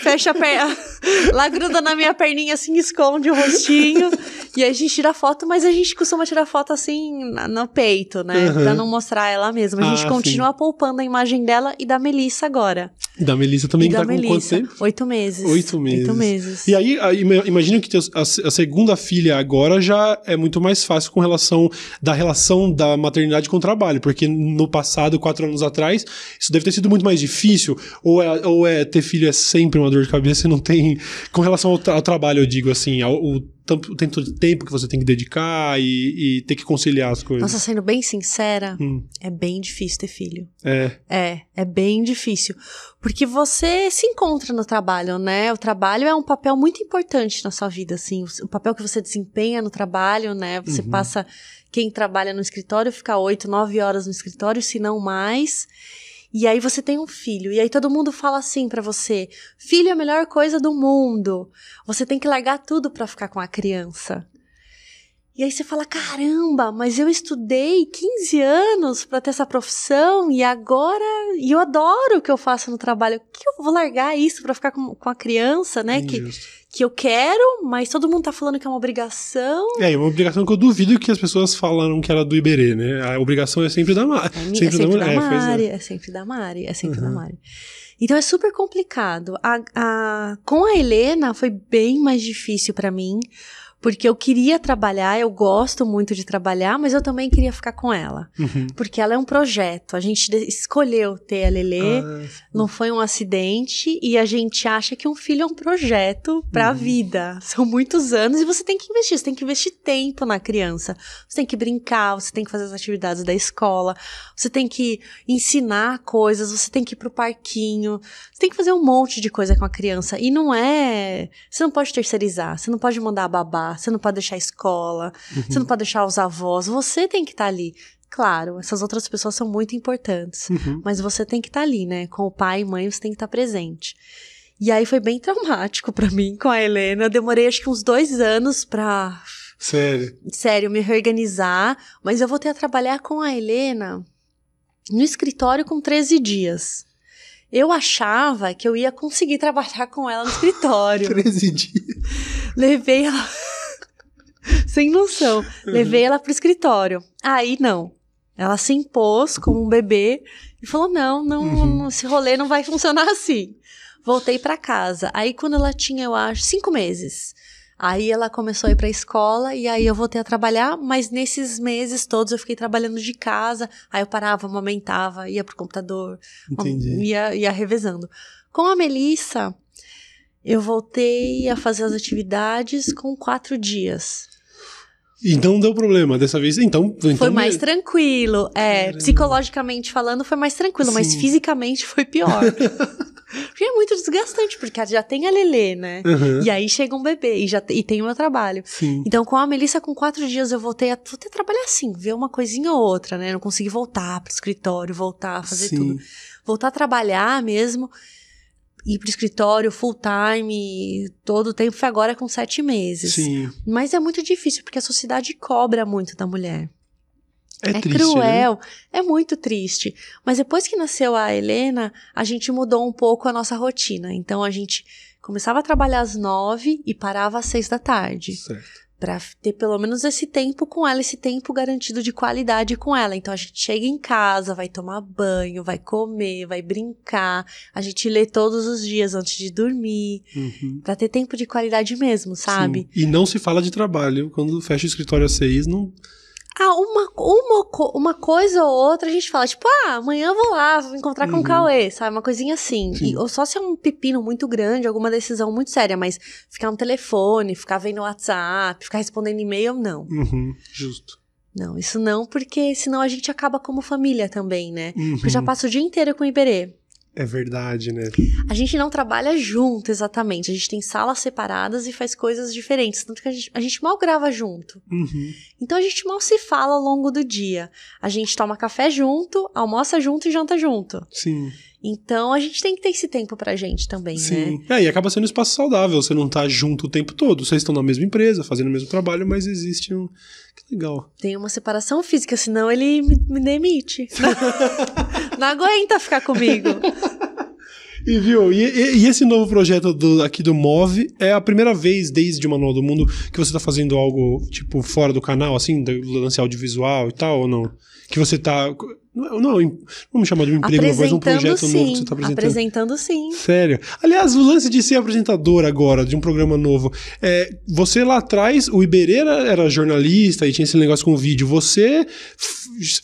fecha a perna, [LAUGHS] ela gruda na minha perninha assim, esconde o rostinho. e a gente tira foto, mas a gente costuma tirar foto assim na- no peito, né? Uhum. Pra não mostrar ela mesma. A gente Ah, continua poupando a imagem dela e da Melissa agora. Da Melissa também, e que da tá com quanto Melissa. tempo? Oito meses. Oito meses. Oito meses. E aí, aí, ima- imagino que a segunda filha agora já é muito mais fácil com relação da relação da maternidade com o trabalho, porque no passado, quatro anos atrás, isso deve ter sido muito mais difícil, ou é, ou é ter filho é sempre uma dor de cabeça e não tem. Com relação ao, tra- ao trabalho, eu digo assim, ao, o, tanto- o tanto de tempo que você tem que dedicar e, e ter que conciliar as coisas. Nossa, sendo bem sincera, Hum, é bem difícil ter filho. é. É, é bem difícil. Porque você se encontra no trabalho, né? O trabalho é um papel muito importante na sua vida, assim. O papel que você desempenha no trabalho, né? Você Uhum. passa. Quem trabalha no escritório fica oito, nove horas no escritório, se não mais. E aí você tem um filho. E aí todo mundo fala assim pra você: filho é a melhor coisa do mundo. Você tem que largar tudo pra ficar com a criança. E aí você fala: caramba, mas eu estudei 15 anos pra ter essa profissão e agora. E eu adoro o que eu faço no trabalho. Que eu vou largar isso pra ficar com, com a criança, né? Injusto. que eu quero, mas todo mundo tá falando que é uma obrigação. É, é uma obrigação que eu duvido que as pessoas falaram que era do Iberê, né? A obrigação é sempre da Mari. É, mi- é sempre da mulher, pois é. Mari, é sempre da Mari, é sempre da Uhum. Mari. Então é super complicado. A, a- com a Helena foi bem mais difícil pra mim, porque eu queria trabalhar, eu gosto muito de trabalhar, mas eu também queria ficar com ela. Uhum. Porque ela é um projeto. A gente escolheu ter a Lelê, Ah, não foi um acidente, e a gente acha que um filho é um projeto pra Uhum. vida. São muitos anos e você tem que investir, você tem que investir tempo na criança. Você tem que brincar, você tem que fazer as atividades da escola, você tem que ensinar coisas, você tem que ir pro parquinho, você tem que fazer um monte de coisa com a criança. E não é. Você não pode terceirizar, você não pode mandar babá, você não pode deixar a escola, você não pode deixar os avós, você tem que estar ali. Claro, essas outras pessoas são muito importantes. Uhum. Mas você tem que estar ali, né? Com o pai e mãe, você tem que estar presente. E aí foi bem traumático pra mim com a Helena. Eu demorei acho que uns dois anos pra, Sério. sério, me reorganizar. Mas eu voltei a trabalhar com a Helena no escritório com 13 dias. Eu achava que eu ia conseguir trabalhar com ela no escritório. [LAUGHS] 13 dias. Levei ela. Sem noção. Levei ela pro escritório. Aí não. Ela se impôs como um bebê e falou: não, não, Uhum. esse rolê não vai funcionar assim. Voltei pra casa. Aí quando ela tinha, eu acho, cinco meses. Aí ela começou a ir pra escola e aí eu voltei a trabalhar, mas nesses meses todos eu fiquei trabalhando de casa. Aí eu parava, amamentava, ia pro computador, Entendi. ia, ia revezando. Com a Melissa, eu voltei a fazer as atividades com quatro dias. Então deu problema dessa vez. Então, então foi mais tranquilo. É, Caramba. psicologicamente falando, foi mais tranquilo, mas Sim. fisicamente foi pior. [LAUGHS] porque é muito desgastante, porque já tem a Lelê, né? Uhum. E aí chega um bebê e, já te- e tem o meu trabalho. Sim. Então, com a Melissa, com quatro dias, eu voltei a, voltei a trabalhar assim, ver uma coisinha ou outra, né? Não consegui voltar pro escritório, voltar a fazer Sim. tudo. Voltar a trabalhar mesmo, ir pro escritório full time, todo o tempo, foi agora com sete meses. Sim. Mas é muito difícil, porque a sociedade cobra muito da mulher. É, É, triste, né? cruel, é muito triste. Mas depois que nasceu a Helena, a gente mudou um pouco a nossa rotina. Então a gente começava a trabalhar às nove e parava às seis da tarde. Certo. Pra ter pelo menos esse tempo com ela, esse tempo garantido de qualidade com ela. Então a gente chega em casa, vai tomar banho, vai comer, vai brincar. A gente lê todos os dias antes de dormir, Uhum. Pra ter tempo de qualidade mesmo, sabe? Sim. E não se fala de trabalho. Quando fecha o escritório às seis, não. Ah, uma, uma, uma coisa ou outra a gente fala, tipo, ah, amanhã eu vou lá, vou encontrar com Uhum. o Cauê, sabe? Uma coisinha assim. Sim. E, ou só se é um pepino muito grande, alguma decisão muito séria, mas ficar no telefone, ficar vendo WhatsApp, ficar respondendo e-mail, não. Uhum. Justo. Não, isso não, porque senão a gente acaba como família também, né? Uhum. Porque eu já passo o dia inteiro com o Iberê. É verdade, né? A gente não trabalha junto exatamente, a gente tem salas separadas e faz coisas diferentes, tanto que a gente, a gente mal grava junto. Uhum. Então a gente mal se fala ao longo do dia. A gente toma café junto, almoça junto e janta junto. Sim. Então a gente tem que ter esse tempo pra gente também, né? Sim. É, e acaba sendo um espaço saudável. Você não tá junto o tempo todo. Vocês estão na mesma empresa, fazendo o mesmo trabalho, mas existe um. Que legal. Tem uma separação física, senão ele me, me demite. [LAUGHS] não aguenta ficar comigo. E viu, e, e- e esse novo projeto do- aqui do Move é a primeira vez desde o Manual do Mundo que você tá fazendo algo, tipo, fora do canal, assim, do lance audiovisual e tal, ou não? Que você tá. Não, não, em- vamos chamar de um emprego, mas um projeto novo que sim. você tá apresentando. apresentando sim. Sério. Aliás, o lance de ser apresentador agora, de um programa novo. É, você lá atrás, o Iberê era, era jornalista e tinha esse negócio com vídeo. Você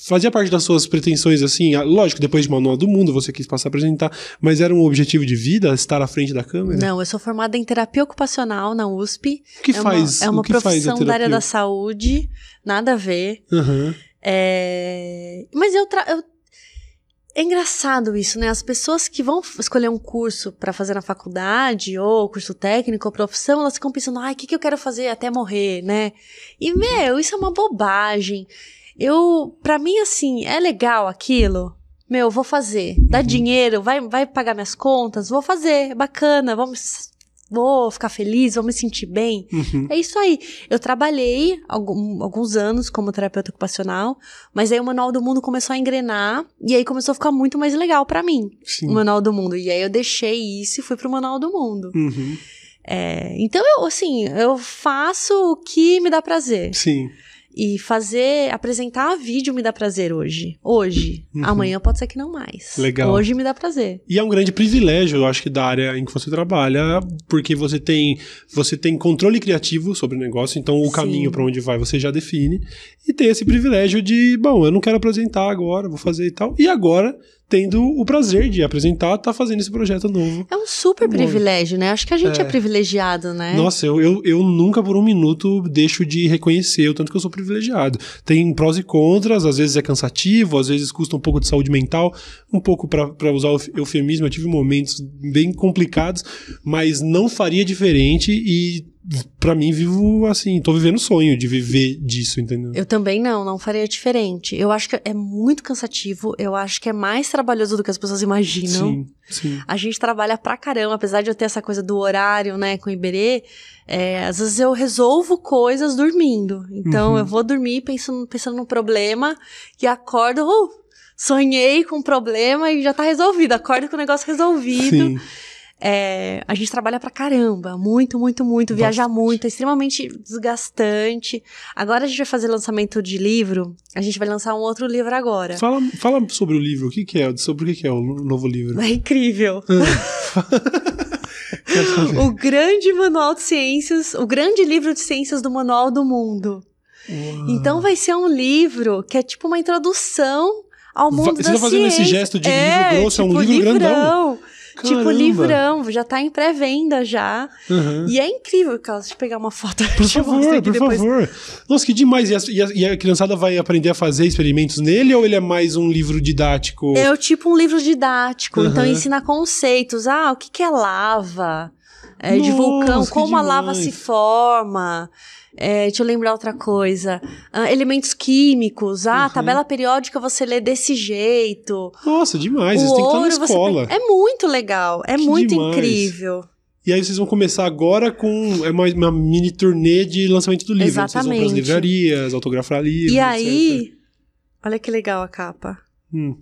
fazia parte das suas pretensões, assim, lógico, depois de Manual do Mundo, você quis passar a apresentar, mas era um objetivo de vida, estar à frente da câmera? Não, eu sou formada em terapia ocupacional na USP. O que é faz? Uma, é uma profissão da área da saúde, nada a ver. Aham. É, Mas eu, tra... eu- É engraçado isso, né? As pessoas que vão escolher um curso pra fazer na faculdade, ou curso técnico, ou profissão, elas ficam pensando, ai, o que, que eu quero fazer até morrer, né? E, meu, isso é uma bobagem. Eu, pra mim, assim, é legal aquilo. Meu, vou fazer. Dá dinheiro, vai, vai pagar minhas contas, vou fazer, é bacana, vamos. Vou ficar feliz, vou me sentir bem. Uhum. É isso aí. Eu trabalhei algum- alguns anos como terapeuta ocupacional, mas aí o Manual do Mundo começou a engrenar e aí começou a ficar muito mais legal pra mim, Sim. o Manual do Mundo. E aí eu deixei isso e fui pro Manual do Mundo. Uhum. É, então eu, assim, eu faço o que me dá prazer. Sim. E fazer, apresentar vídeo me dá prazer hoje. Hoje. Uhum. Amanhã pode ser que não mais. Legal. Hoje me dá prazer. E é um grande privilégio, eu acho que da área em que você trabalha, porque você tem você tem controle criativo sobre o negócio, então o Sim. caminho para onde vai você já define e tem esse privilégio de, bom, eu não quero apresentar agora, vou fazer e tal. E agora, tendo o prazer de apresentar, tá fazendo esse projeto novo. É um super privilégio, né? Acho que a gente é, É. privilegiado, né? Nossa, eu, eu, eu nunca por um minuto deixo de reconhecer o tanto que eu sou privilegiado. Tem prós e contras, às vezes é cansativo, às vezes custa um pouco de saúde mental, um pouco para usar o eufemismo, eu tive momentos bem complicados, mas não faria diferente e pra mim vivo assim, tô vivendo o sonho de viver disso, entendeu? Eu também não, não faria diferente. Eu acho que é muito cansativo, eu acho que é mais trabalhoso do que as pessoas imaginam. Sim, sim. A gente trabalha pra caramba, apesar de eu ter essa coisa do horário, né, com o Iberê, é, às vezes eu resolvo coisas dormindo. Então Uhum. eu vou dormir pensando, pensando no problema e acordo, uh, sonhei com um problema e já tá resolvido. Acordo com o negócio resolvido. Sim. É, a gente trabalha pra caramba, muito, muito, muito, viaja Bastante. muito, é extremamente desgastante. Agora a gente vai fazer lançamento de livro, a gente vai lançar um outro livro agora. Fala, fala sobre o livro, o que, que é? Sobre o que, que é o novo livro? É incrível. [LAUGHS] O grande manual de ciências, o grande livro de ciências do Manual do Mundo. Uau. Então vai ser um livro que é tipo uma introdução ao mundo Você da tá fazendo esse ciência. gesto de livro grosso, é um livro livrão. grandão. Tipo Caramba. livrão, já tá em pré-venda já. Uhum. E é incrível, Carlos. Deixa eu pegar uma foto. Por [LAUGHS] favor, por depois. favor. Nossa, que demais. E a, e a- e a criançada vai aprender a fazer experimentos nele ou ele é mais um livro didático? É o tipo um livro didático, então Aham. ensina conceitos. Ah, o que, que é lava? É, de Nossa, vulcão, que como a lava demais. se forma. É, deixa eu lembrar outra coisa. Ah, elementos químicos. Ah, Uhum. tabela periódica você lê desse jeito. Nossa, demais. o Isso tem que estar na ouro você escola. pe- É muito legal. É Que muito demais. incrível. E aí vocês vão começar agora com é uma, uma mini turnê de lançamento do livro. Vocês vão para as Exatamente. livrarias, autografar livros, e etc. aí. Olha que legal a capa. Hum.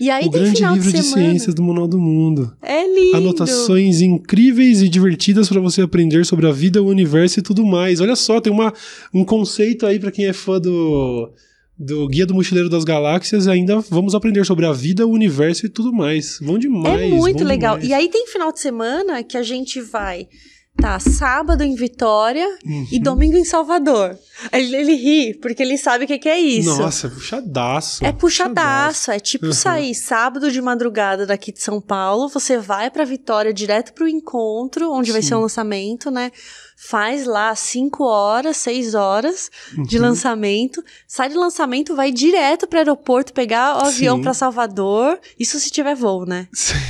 E aí o tem grande final livro de de, ciências do Manual do Mundo. É lindo. Anotações incríveis e divertidas para você aprender sobre a vida, o universo e tudo mais. Olha só, tem uma, um conceito aí para quem é fã do, do Guia do Mochileiro das Galáxias. Ainda vamos aprender sobre a vida, o universo e tudo mais. Vão demais. É muito legal. demais. E aí tem final de semana que a gente vai. Tá, sábado em Vitória Uhum. e domingo em Salvador. Ele, ele ri, porque ele sabe o que, que é isso. Nossa, puxadaço. É puxadaço, é tipo Uhum. sair sábado de madrugada daqui de São Paulo, você vai pra Vitória direto pro encontro, onde vai Sim. ser o lançamento, né? Faz lá 5 horas, 6 horas de Uhum. lançamento, sai de lançamento, vai direto pro aeroporto pegar o avião Sim. pra Salvador, isso se tiver voo, né? Porque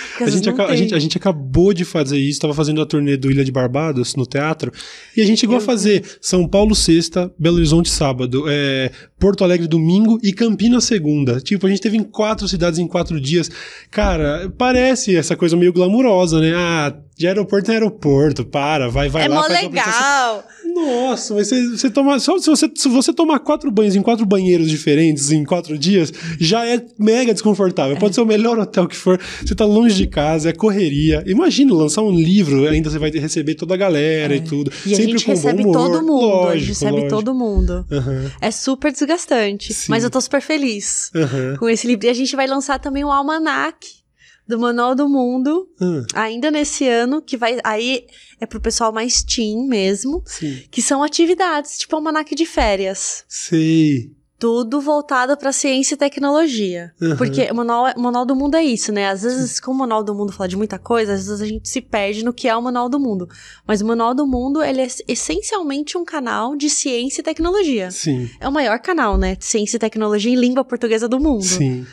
[LAUGHS] A às vezes gente, não a, tem. gente, a gente acabou de fazer isso, estava fazendo a turnê do Ilha de Barbados no teatro, e a gente chegou Eu a fazer São Paulo sexta, Belo Horizonte sábado, é, Porto Alegre domingo e Campinas segunda. Tipo, a gente teve em quatro cidades em quatro dias. Cara, parece essa coisa meio glamurosa, né? Ah, de aeroporto em aeroporto, para, vai, vai é lá. mó uma apresentação. legal. Nossa, mas você, você toma. Só se você, se você tomar quatro banhos em quatro banheiros diferentes em quatro dias, já é mega desconfortável. Pode ser o melhor hotel que for. Você tá longe de casa, é correria. Imagina lançar um livro, ainda você vai receber toda a galera e tudo. E a Sempre gente com recebe bom humor. todo mundo. a gente Lógico, recebe lógico. todo mundo. Aham, É super desgastante. Sim. Mas eu tô super feliz aham. com esse livro. E a gente vai lançar também o Almanac do Manual do Mundo, Ah, ainda nesse ano, que vai. Aí é pro pessoal mais teen mesmo, sim. que são atividades, tipo almanac de férias. Sei. Tudo voltado pra ciência e tecnologia. Aham. Porque o manual, o manual do mundo é isso, né? Às vezes, como o Manual do Mundo fala de muita coisa, às vezes a gente se perde no que é o Manual do Mundo. Mas o Manual do Mundo, ele é essencialmente um canal de ciência e tecnologia. Sim. É o maior canal, né? De ciência e tecnologia em língua portuguesa do mundo. Sim.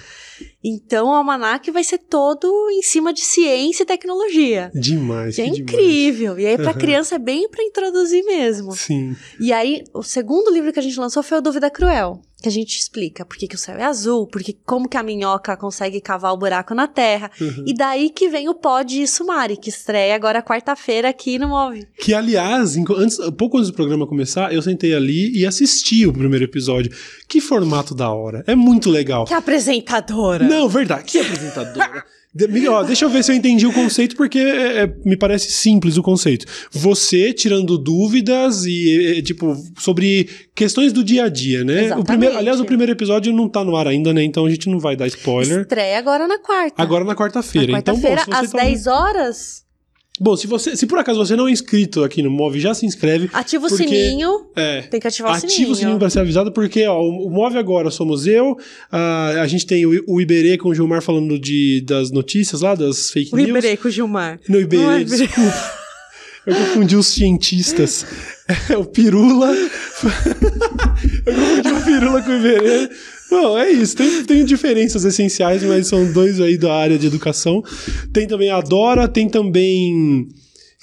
Então, o Almanac vai ser todo em cima de ciência e tecnologia. Demais. Que é que demais. incrível. E aí, Aham. criança, é bem pra introduzir mesmo. Sim. E aí, o segundo livro que a gente lançou foi o Dúvida Cruel, que a gente explica por que, que o céu é azul, porque como que a minhoca consegue cavar o buraco na terra. Uhum. E daí que vem o Pod Sumari, que estreia agora quarta-feira aqui no Move. Que, aliás, antes, pouco antes do programa começar, eu sentei ali e assisti o primeiro episódio. Que formato da hora. É muito legal. Que apresentadora! Não, verdade. Que apresentadora. [LAUGHS] De- ó, deixa eu ver se eu entendi o conceito, porque é- é- me parece simples o conceito. Você tirando dúvidas e, é, tipo, sobre questões do dia a dia, né? O Exatamente. primeiro, aliás, o primeiro episódio não tá no ar ainda, né? Então a gente não vai dar spoiler. Estreia agora na quarta. Agora na quarta-feira. na então, bom, às tá- 10 horas, Bom, se você, se por acaso você não é inscrito aqui no Move, já se inscreve. ativa o Porque- sininho. É. Tem que ativar o Ativa sininho. o sininho pra ser avisado, porque ó, o o Move agora somos eu, a, a gente tem o, o Iberê com o Gilmar falando de, das notícias lá, das fake O news. Iberê com o Gilmar. No Iberê, é desculpa. [LAUGHS] [LAUGHS] Eu confundi os cientistas. É o Pirula. [LAUGHS] Eu confundi o Pirula com o Iberê. Bom, é isso. Tem, tem diferenças essenciais, mas são dois aí da área de educação. Tem também a Dora, tem também.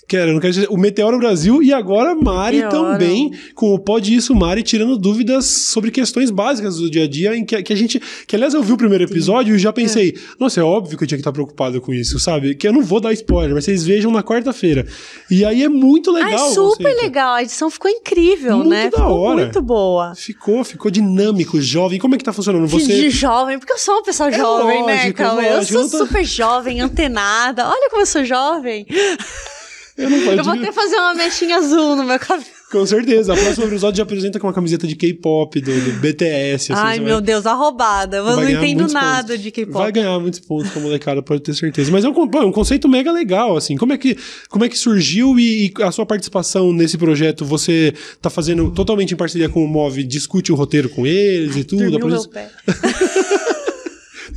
Quero, não quero dizer, o Meteoro Brasil e agora Mari Meteoro. também, com o Pode Isso Mari, tirando dúvidas sobre questões básicas do dia a dia, em que, que a gente. Que aliás eu vi o primeiro episódio e já pensei, nossa, é óbvio que eu tinha que estar preocupado com isso, sabe? Que eu não vou dar spoiler, mas vocês vejam na quarta-feira. E aí é muito legal. É super conceito. legal. A edição ficou incrível, Muito né? da ficou hora. muito boa. Ficou, ficou dinâmico, jovem. Como é que tá funcionando? De Você. jovem, porque eu sou uma pessoa jovem, né, lógico? Eu lógico, sou eu tô- super jovem, antenada. Olha como eu sou jovem. [LAUGHS] Eu não Eu vou até fazer uma mechinha azul no meu cabelo. Com certeza. A próxima episódio já apresenta com uma camiseta de K-pop, do, do BTS. Assim, Ai, meu vai- Deus, a roubada. Eu vai não entendo nada pontos. de K-pop. Vai ganhar muitos pontos com a molecada, pode ter certeza. Mas é um, é um conceito mega legal, assim. Como é que, como é que surgiu e, e a sua participação nesse projeto? Você tá fazendo totalmente em parceria com o Move, discute o roteiro com eles e tudo? Dormiu a meu pé. [LAUGHS]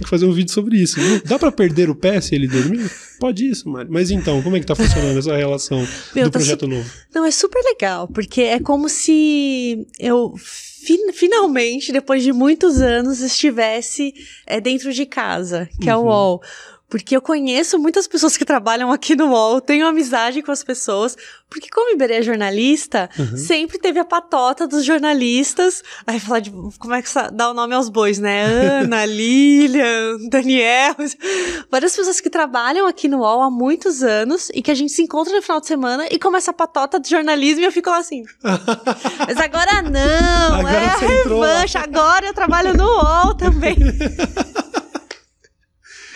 Que fazer um vídeo sobre isso. viu? Dá pra perder o pé se ele dormir? Pode isso, Mário. Mas então, como é que tá funcionando essa relação Meu, do tá projeto novo? Não, é super legal, porque é como se eu fin- finalmente, depois de muitos anos, estivesse é, dentro de casa, que é o Uhum. UOL. Porque eu conheço muitas pessoas que trabalham aqui no UOL, tenho amizade com as pessoas, porque como Iberê é jornalista, Uhum. sempre teve a patota dos jornalistas. Aí falar de como é que dá o nome aos bois, né? [LAUGHS] Ana, Lilian, Daniel. Várias pessoas que trabalham aqui no UOL há muitos anos e que a gente se encontra no final de semana e começa a patota de jornalismo e eu fico lá assim. [LAUGHS] Mas agora não, Agora é revanche, agora eu trabalho no UOL também. [LAUGHS]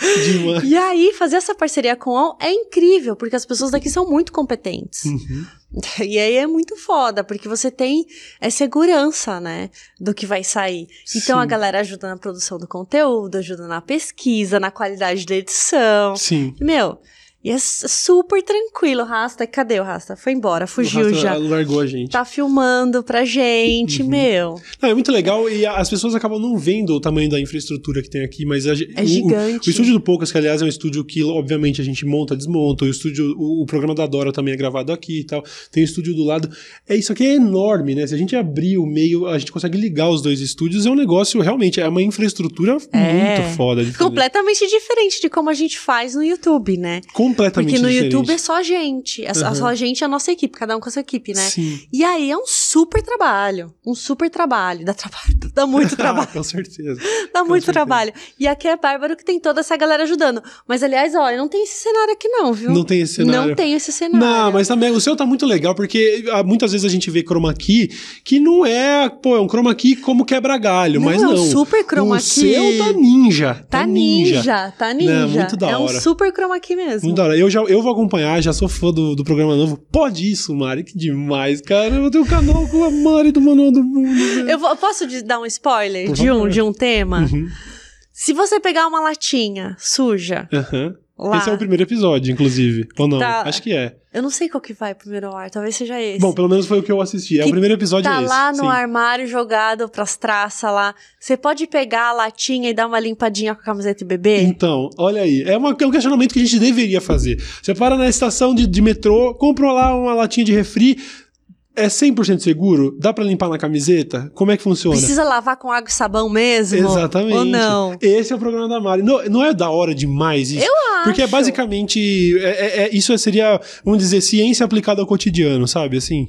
[LAUGHS] Demais. E aí, fazer essa parceria com o UOL é incrível, porque as pessoas daqui são muito competentes. Uhum. [LAUGHS] E aí é muito foda, porque você tem é, segurança, né, do que vai sair. Então Sim. a galera ajuda na produção do conteúdo, ajuda na pesquisa, na qualidade da edição. Sim. Meu, E é super tranquilo, o Rasta. Cadê o Rasta? Foi embora, fugiu O Rasta já. largou a gente. Tá filmando pra gente, Uhum. meu. Não, é muito legal e as pessoas acabam não vendo o tamanho da infraestrutura que tem aqui, mas a, É o- o- gigante. O, estúdio do Poucas, que aliás é um estúdio que, obviamente, a gente monta, desmonta. O estúdio, o, o programa da Dora também é gravado aqui e tal. Tem o estúdio do lado. É isso aqui é enorme, né? Se a gente abrir o meio, a gente consegue ligar os dois estúdios. É um negócio realmente, é uma infraestrutura É. muito foda. Completamente diferente de como a gente faz no YouTube, né? Completamente Porque no diferente. YouTube é só a gente. É só- Uhum. só a gente e a nossa equipe, cada um com a sua equipe, né? Sim. E aí é um super trabalho. Um super trabalho. Dá trabalho. [LAUGHS] Dá muito [LAUGHS] trabalho. Com certeza. Dá muito certeza. trabalho. E aqui é Bárbaro que tem toda essa galera ajudando. Mas, aliás, olha, não tem esse cenário aqui, não, viu? Não tem esse cenário. Não tem esse cenário. Não, mas também o seu tá muito legal, porque ah, muitas vezes a gente vê chroma key que não é, pô, é um chroma key como quebra galho, Não, mas é um super chroma o key. seu tá ninja. Tá ninja, tá ninja. Não, muito da é um hora. super chroma key mesmo. Muito da hora. Eu, já, eu vou acompanhar, já sou fã do, do programa novo. Pode isso, Mari, que demais, cara. Eu tenho um canal com a Mari do Manual do Mundo. Eu vou- posso dar um spoiler de um, de um tema? Uhum. Se você pegar uma latinha suja Aham. Lá. Esse é o primeiro episódio, inclusive. Ou não? Tá. Acho que é. Eu não sei qual que vai primeiro ao ar, talvez seja esse. Bom, pelo menos foi o que eu assisti. É Que o primeiro episódio tá é esse. lá no sim. armário jogado pras traças lá. Você pode pegar a latinha e dar uma limpadinha com a camiseta e beber? Então, olha aí. É, uma- é um questionamento que a gente deveria fazer. Você para na estação de, de metrô, compra lá uma latinha de refri. É 100% seguro? Dá pra limpar na camiseta? Como é que funciona? Precisa lavar com água e sabão mesmo? Exatamente. Ou não? Esse é o programa da Mari. Não, não é da hora demais isso? Eu Porque é acho. basicamente. é- é- é- isso seria, vamos dizer, ciência aplicada ao cotidiano, sabe? Assim.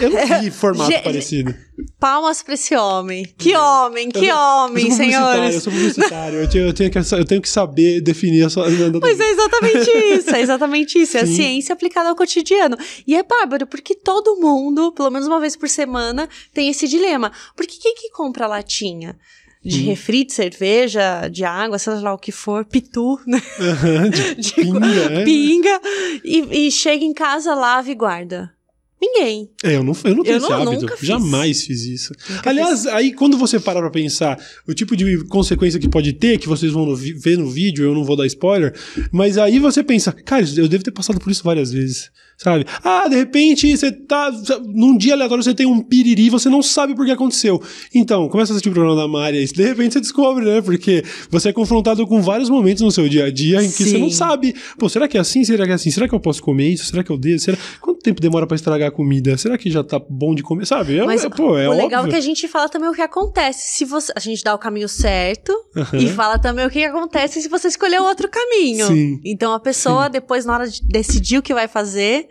Eu não vi formato Ge- parecido. Palmas pra esse homem. Que homem, que Eu- homem, eu senhores. Eu sou publicitário. eu, tenho, eu tenho que, eu tenho que saber definir a sua. [LAUGHS] Mas é exatamente isso, é exatamente isso. É a Sim. ciência aplicada ao cotidiano. E é bárbaro, porque todo mundo, pelo menos uma vez por semana, tem esse dilema. Porque quem que compra latinha? De Hum. refri, de cerveja, de água, seja lá o que for, pitu, né? Aham, de [LAUGHS] De- pinga, é. Pinga. E, e chega em casa, lava e guarda. Ninguém. É, eu não, eu não tenho Eu esse não- hábito. nunca fiz. Jamais fiz isso. Nunca Aliás, aí quando você parar pra pensar o tipo de consequência que pode ter, que vocês vão no ver no vídeo, eu não vou dar spoiler, mas aí você pensa, cara, eu devo ter passado por isso várias vezes, sabe? Ah, de repente você tá. Num dia aleatório você tem um piriri e você não sabe por que aconteceu. Então, começa a assistir o programa da Maria e de repente você descobre, né? Porque você é confrontado com vários momentos no seu dia a dia em que você Sim. não sabe. Pô, será que é assim? Será que é assim? Será que eu posso comer isso? Será que eu devo? Será... Quanto tempo demora pra estragar a comida? Será que já tá bom de comer? Sabe? É, Mas é, pô, é o legal é que a gente fala também o que acontece. Se você, a gente dá o caminho certo Aham. e fala também o que acontece se você escolher outro caminho. Sim. Então a pessoa, depois, na hora de decidir o que vai fazer,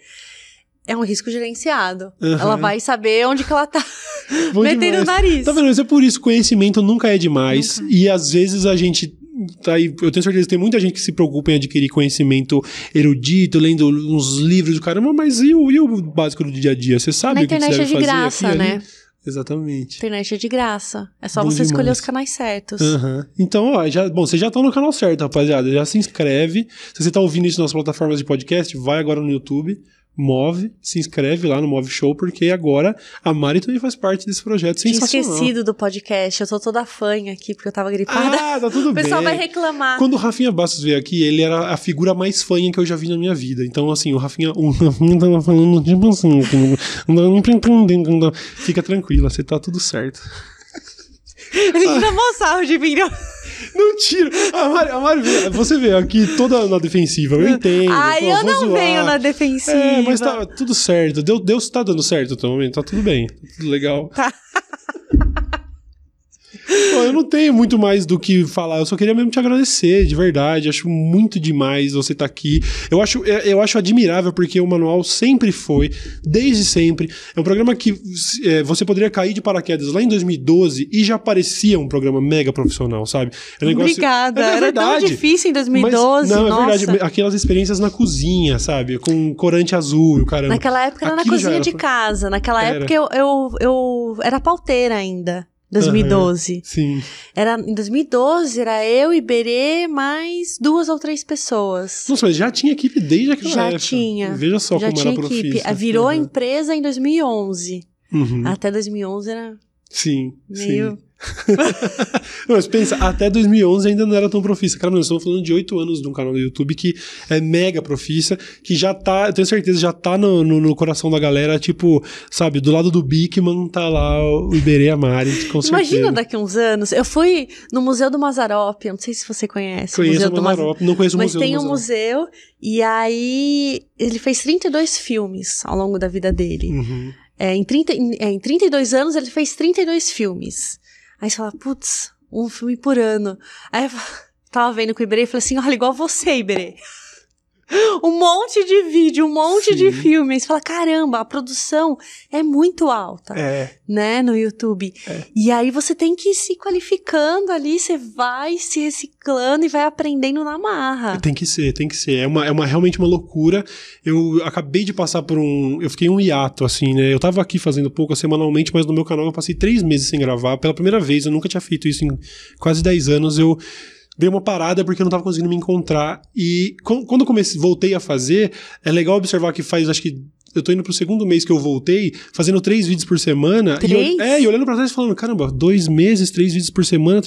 é um risco gerenciado. Aham. Ela vai saber onde que ela tá [LAUGHS] metendo o nariz. Tá vendo? Mas é por isso, conhecimento nunca é demais. E às vezes a gente. Tá aí, eu tenho certeza que tem muita gente que se preocupa em adquirir conhecimento erudito, lendo uns livros do caramba, mas e o, e o básico do dia a dia? Você sabe Na o que, você internet é de fazer graça, aqui, ali? né? A Exatamente. internet é de graça. É só Bom você escolher demais. os canais certos. Aham. Então, ó, já, bom, vocês já estão no canal certo, rapaziada. Já se inscreve. Se você tá ouvindo isso nas plataformas de podcast, vai agora no YouTube, Move, se inscreve lá no Move Show, porque agora a Mari também faz parte desse projeto Tinha sensacional. esquecido do podcast. Eu tô toda fanha aqui porque eu tava gripada. Ah, tá tudo [LAUGHS] o bem. pessoal vai reclamar. Quando o Rafinha Bastos veio aqui, ele era a figura mais fanha que eu já vi na minha vida. Então, assim, o Rafinha, o Rafinha tava falando tipo assim, não dá nem pra entender. Fica tranquila, você tá tudo certo. [LAUGHS] A gente dá mó sarro de mim. não. Não tira. A Mari, a Mari você veio aqui toda na defensiva, eu entendo. Ai, pô, eu não zoar. venho na defensiva. É, mas tá tudo certo. Deus, Deus tá dando certo no momento, tá tudo bem. Tá tudo legal. Tá. Pô, eu não tenho muito mais do que falar. Eu só queria mesmo te agradecer, de verdade. Acho muito demais você estar aqui. Eu acho, eu eu acho admirável porque o manual sempre foi, desde sempre. É um programa que é, você poderia cair de paraquedas lá em 2012 e já parecia um programa mega profissional, sabe? É um negócio- Obrigada. É, é Era tão difícil em Mas- 2012. não, nossa. é verdade. Aquelas experiências na cozinha, sabe? Com corante azul e o caramba. Naquela época era na cozinha era- de casa. Naquela Era. época eu, eu, eu era pauteira ainda. 2012. Sim. Era, em 2012 era eu, Iberê, mais duas ou três pessoas. Nossa, mas já tinha equipe desde aquela Já época. tinha. Veja só Já como tinha era equipe. profissa. Virou a Uhum. empresa em 2011. Uhum. Até 2011 era Sim, meio sim. [LAUGHS] Mas pensa, até 2011 ainda não era tão profissa. Cara, nós estamos falando de oito anos de um canal do YouTube que é mega profissa, que já tá, eu tenho certeza, já tá no, no, no coração da galera, tipo, sabe, do lado do Bigman tá lá o Iberê Amari, com certeza. Imagina daqui uns anos. Eu fui no Museu do Mazarop, não sei se você conhece. Conheço Museu o do Mazarop, não conheço o Mas Museu tem do um museu, e aí ele fez 32 filmes ao longo da vida dele. Uhum. É, em, 30, em, é, em 32 anos ele fez 32 filmes. Aí você fala, putz, um filme por ano. Aí eu [LAUGHS] tava vendo com o Iberê e falei assim: olha, igual você, Iberê. [GASPS] Um monte de vídeo, um monte de Sim. filme. Aí você fala, caramba, a produção é muito alta, É, né, no YouTube. É. E aí você tem que ir se qualificando ali, você vai se reciclando e vai aprendendo na marra. tem que ser, tem que ser. É, uma, é uma, realmente uma loucura. Eu acabei de passar por um. Eu fiquei um hiato, assim, né? Eu tava aqui fazendo pouco semanalmente, mas no meu canal eu passei três meses sem gravar. Pela primeira vez, eu nunca tinha feito isso em quase 10 anos. Eu dei uma parada porque eu não tava conseguindo me encontrar. E quan- quando eu comecei, voltei a fazer, é legal observar que faz, acho que. Eu tô indo pro segundo mês que eu voltei, fazendo três vídeos por semana. E Três? eu, é, e olhando pra trás e falando, caramba, dois meses, três vídeos por semana,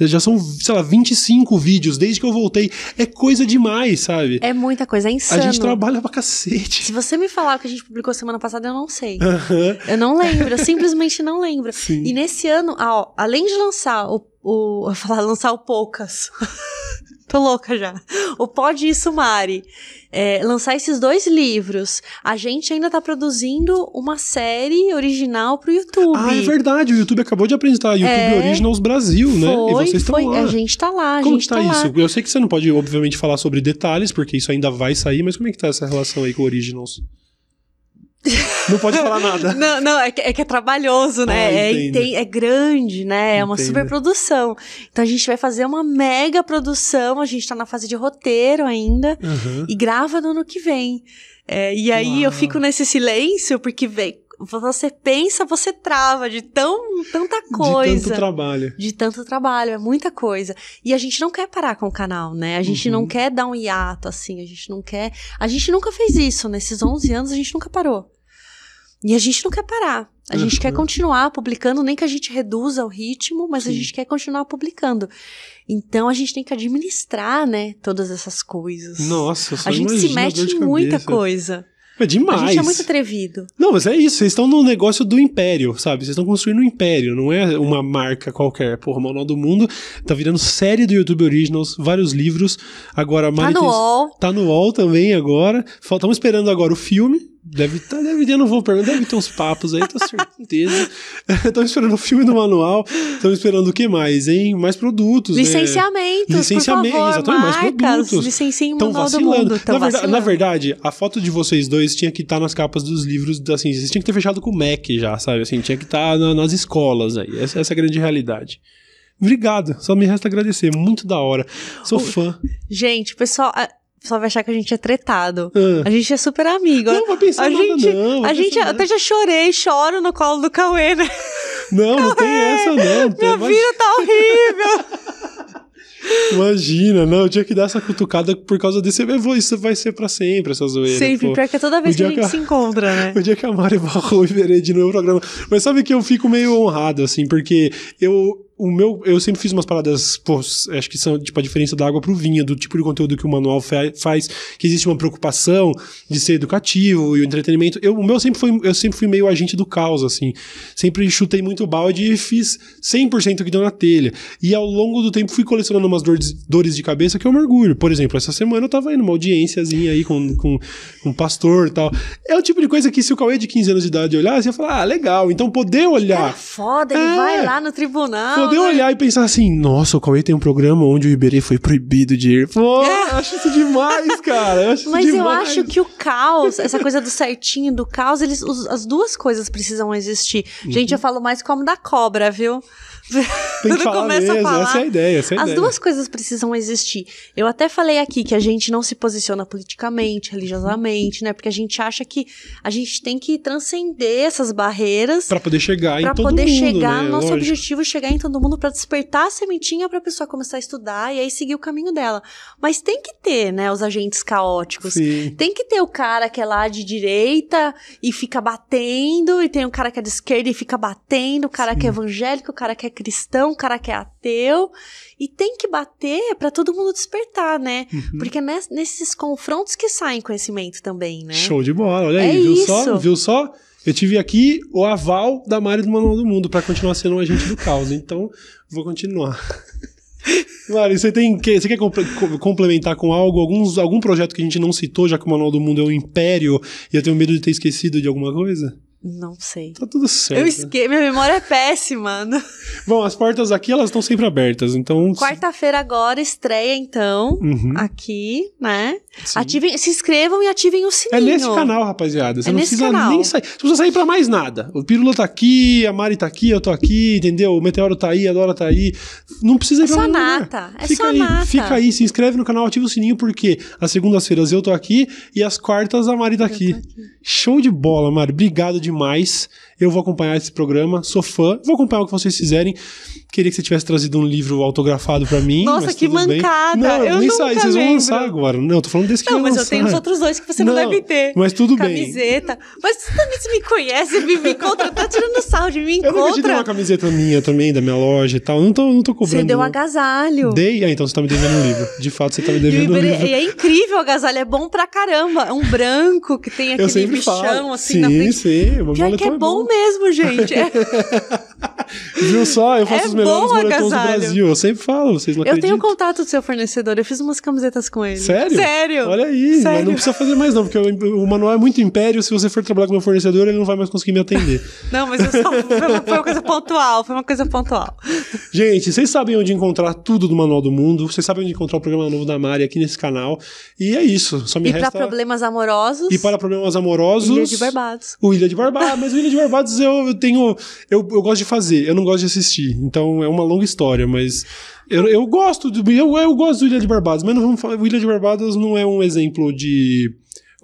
já são, sei lá, 25 vídeos desde que eu voltei. É coisa demais, sabe? É muita coisa, é a insano. gente trabalha pra cacete. Se você me falar o que a gente publicou semana passada, eu não sei. Eu não lembro, eu simplesmente não lembro. Sim. E nesse ano, ah, ó, além de lançar o. o falar lançar o Poucas. Tô louca já. O Pode Isso Mari. É, lançar esses dois livros. A gente ainda tá produzindo uma série original pro YouTube. Ah, é verdade. O YouTube acabou de apresentar YouTube É. Originals Brasil, né? E Foi, vocês estão foi. lá. A gente tá lá, Como que tá, tá, lá. isso? Eu sei que você não pode, obviamente, falar sobre detalhes, porque isso ainda vai sair, mas como é que tá essa relação aí com o Originals? Não pode falar nada. [LAUGHS] Não, não, é que é, que é trabalhoso, né? Ah, é, tem- é grande, né? É uma Entendo. super produção. Então a gente vai fazer uma mega produção. A gente tá na fase de roteiro ainda. Aham. E grava no ano que vem. É, e aí eu Uau. fico nesse silêncio, porque vem, você pensa, você trava de tão, tanta De coisa. tanto trabalho. De tanto trabalho, é muita coisa. E a gente não quer parar com o canal, né? A gente Uhum. não quer dar um hiato, assim, a gente não quer. A gente nunca fez isso. Nesses 11 anos, a gente nunca parou. E a gente não quer parar. A gente Uhum. quer continuar publicando, nem que a gente reduza o ritmo, mas a Sim. gente quer continuar publicando. Então a gente tem que administrar, né, todas essas coisas. Nossa, só a gente se a mete em muita cabeça. coisa. É demais. A gente é muito atrevido. Não, mas é isso, vocês estão no negócio do império, sabe? Vocês estão construindo um império, não é uma marca qualquer. Porra, Manual do Mundo tá virando série do YouTube Originals, vários livros. Agora a Tá Mari no tem- UOL. Tá no UOL também agora. Estamos esperando agora o filme. Deve, tá, deve, eu não vou perguntar, deve ter uns papos aí, tenho certeza. [LAUGHS] Estamos esperando o filme do manual. Estamos esperando o que mais, hein? Mais produtos. né? Licenciamentos, Licenciamento, por favor, exatamente, mais marcas, produtos. licenciem o Estão Manual do vacilando. Mundo. Na, verdade, na vacilando. verdade, a foto de vocês dois tinha que estar nas capas dos livros, assim, vocês tinham que ter fechado com o Mac já, sabe? Assim, tinha que estar na- nas escolas aí. Essa, essa é a grande realidade. Obrigado, só me resta agradecer. Muito da hora. Sou fã. Gente, pessoal, a- pessoal vai achar que a gente é tretado. Ah. A gente é super amigo. Não, vai pensar a nada, gente, não. a gente pensar até já chorei, choro no colo do Cauê, né? Não, não tem essa, não. Minha Imagina, vida tá horrível. imagina, não. Eu tinha que dar essa cutucada por causa desse. Vou, isso vai ser pra sempre, essa zoeira. Sempre, pô. pior que é toda vez O que a gente que se encontra, né? [LAUGHS] O dia que a Mari barrou e verei de novo o programa. Mas sabe que eu fico meio honrado, assim, porque eu. O meu, eu sempre fiz umas paradas, pô, acho que são tipo a diferença da água pro vinho, do tipo de conteúdo que o manual fa- faz, que existe uma preocupação de ser educativo e o entretenimento. Eu, o meu sempre foi, eu sempre fui meio agente do caos, assim. Sempre chutei muito balde e fiz 100% que deu na telha. E ao longo do tempo fui colecionando umas dores, dores de cabeça que eu mergulho. Por exemplo, essa semana eu tava indo numa audiênciazinha aí com, com, com um pastor e tal. É o tipo de coisa que se o Cauê de 15 anos de idade olhasse, ia falar, ah, legal. Então poder olhar. foda, ele É. vai lá no tribunal. Poder olhar e pensar assim, nossa, o Cauê tem um programa onde o Iberê foi proibido de ir. Pô, É. eu acho isso demais, cara. Eu acho Mas isso eu demais. acho que o caos, essa coisa do certinho, do caos, eles, os- as duas coisas precisam existir. Gente, Uhum. eu falo mais como da cobra, viu? [LAUGHS] tem que falar começa a mesmo. falar, essa é a ideia, essa é a As ideia. duas coisas precisam existir. Eu até falei aqui que a gente não se posiciona politicamente, religiosamente, né? Porque a gente acha que a gente tem que transcender essas barreiras Pra poder chegar em para todo poder mundo, chegar né? no nosso Lógico. objetivo, é chegar em todo mundo para despertar a sementinha para a pessoa começar a estudar e aí seguir o caminho dela. Mas tem que ter, né, os agentes caóticos. Sim. Tem que ter o cara que é lá de direita e fica batendo, e tem o cara que é de esquerda e fica batendo, o cara que é evangélico, o cara que é cristão, o cara que é ateu. E tem que bater pra todo mundo despertar, né? Uhum. Porque nes- nesses confrontos que saem conhecimento também, né? Show de bola, olha aí, É viu isso. só? Viu só? Eu tive aqui o aval da Mari do Manual do Mundo pra continuar sendo um agente do caos, então vou continuar. [LAUGHS] Mari, você tem que, você quer comple- co- complementar com algo, alguns, algum projeto que a gente não citou, já que o Manual do Mundo é um império e eu tenho medo de ter esquecido de alguma coisa? Não sei. Tá tudo certo. Eu esque... Minha memória é péssima. [LAUGHS] Bom, as portas aqui elas estão sempre abertas, então. Quarta-feira agora estreia, então, Uhum, aqui, né? sim. Ativem, se inscrevam e ativem o É sininho. nesse canal, rapaziada. Você É não nesse precisa canal. nem sair. Você precisa sair pra mais nada. O Pirula tá aqui, a Mari tá aqui, eu tô aqui, entendeu? O Meteoro tá aí, a Dora tá aí. Não precisa ir É pra só mais lugar. nata. É fica só aí, nata. fica aí, se inscreve no canal, ativa o sininho, porque às segundas-feiras eu tô aqui e às quartas a Mari tá aqui. Show de bola, Mari. Obrigado demais demais eu vou acompanhar esse programa, sou fã. Vou acompanhar o que vocês fizerem. Queria que você tivesse trazido um livro autografado pra mim. Nossa, que tudo bem. mancada. Não, Eu nem sai, vocês vão lançar agora. Não, eu tô falando desse que Não, mas eu lançar. tenho os outros dois que você não, deve ter. Mas tudo bem. Camiseta. Mas você também se me conhece, me, me encontra, tá tirando sarro de mim, Eu nunca te dei encontra. uma camiseta minha também, da minha loja e tal. Não tô, não tô cobrando. Você deu não. agasalho. Dei? Ah, então você tá me devendo um livro. De fato, você tá me devendo um livro. e é incrível o agasalho, é bom pra caramba. É um branco que tem Eu aquele bichão falo. assim sim, na frente. sim. O Pior que é moletom bom mesmo, gente. É- [LAUGHS] Viu só? Eu faço É os melhores moletons do. Brasil. Eu sempre falo, vocês não eu tenho contato do seu fornecedor, eu fiz umas camisetas com ele. Sério? Sério. Olha aí, mas Sério. não precisa fazer mais não, porque o, manual é muito império, se você for trabalhar com meu fornecedor, ele não vai mais conseguir me atender. [LAUGHS] Não, mas eu só, foi, uma, coisa pontual, foi uma coisa pontual. Gente, vocês sabem onde encontrar tudo do Manual do Mundo, vocês sabem onde encontrar o programa novo da Mari aqui nesse canal, e é isso, só me E resta... pra problemas amorosos, E para problemas amorosos... Ilha de Barbados. O Ilha de Barbados, mas o Ilha de Barbados [LAUGHS] eu, eu tenho. Eu, eu gosto de fazer, eu não gosto de assistir. Então é uma longa história, mas. Eu, eu gosto do. Eu, eu gosto do Ilha de Barbados, mas não vamos falar, o Ilha de Barbados não é um exemplo de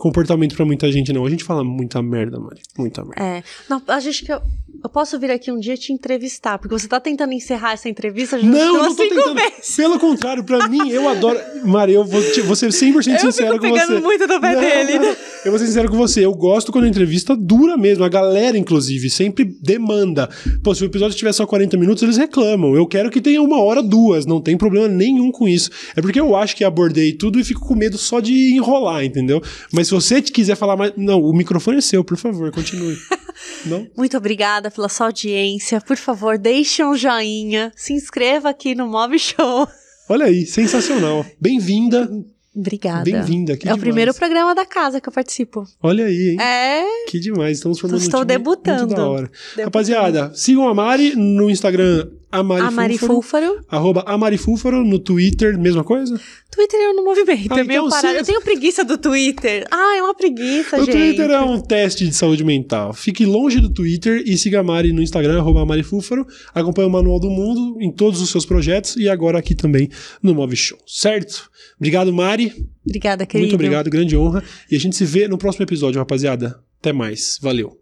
comportamento pra muita gente, não. A gente fala muita merda, Mari. Muita merda. É. Não, a gente que eu, eu posso vir aqui um dia te entrevistar, porque você tá tentando encerrar essa entrevista já Não, eu não tô cinco tentando. vezes. Pelo contrário, pra mim, eu adoro. Mari, eu vou, te- vou ser 100% Eu sincero com pegando você. muito no pé Não, dele. não. Eu vou ser sincero com você. Eu gosto quando a entrevista dura mesmo. A galera, inclusive, sempre demanda. Pô, se o episódio tiver só 40 minutos, eles reclamam. Eu quero que tenha uma hora, duas. Não tem problema nenhum com isso. É porque eu acho que abordei tudo e fico com medo só de enrolar, entendeu? Mas se você quiser falar mais. Não, o microfone é seu, por favor, continue. [LAUGHS] não? Muito obrigada pela sua audiência. Por favor, deixe um joinha. Se inscreva aqui no Mob Show. Olha aí, sensacional. Bem-vinda. Obrigada. Bem-vinda. É o demais. primeiro programa da casa que eu participo. Olha aí, hein? É, Que demais, estamos formando Estou um debutando. muito da hora. Debutando. Rapaziada, sigam a Mari no Instagram, a Mari, a Mari Fúlfaro, Fúlfaro. arroba a Mari Fúlfaro, no Twitter, mesma coisa? Twitter eu não movimento, Ah, é meio então parado. você- Eu tenho preguiça do Twitter. Ah, é uma preguiça, o gente. Twitter é um teste de saúde mental. Fique longe do Twitter e siga a Mari no Instagram, arroba a Mari Fúlfaro. Acompanhe o Manual do Mundo em todos os seus projetos e agora aqui também no Move Show, certo? Obrigado, Mari. Obrigada, querido. Muito obrigado, grande honra. E a gente se vê no próximo episódio, rapaziada. Até mais. Valeu.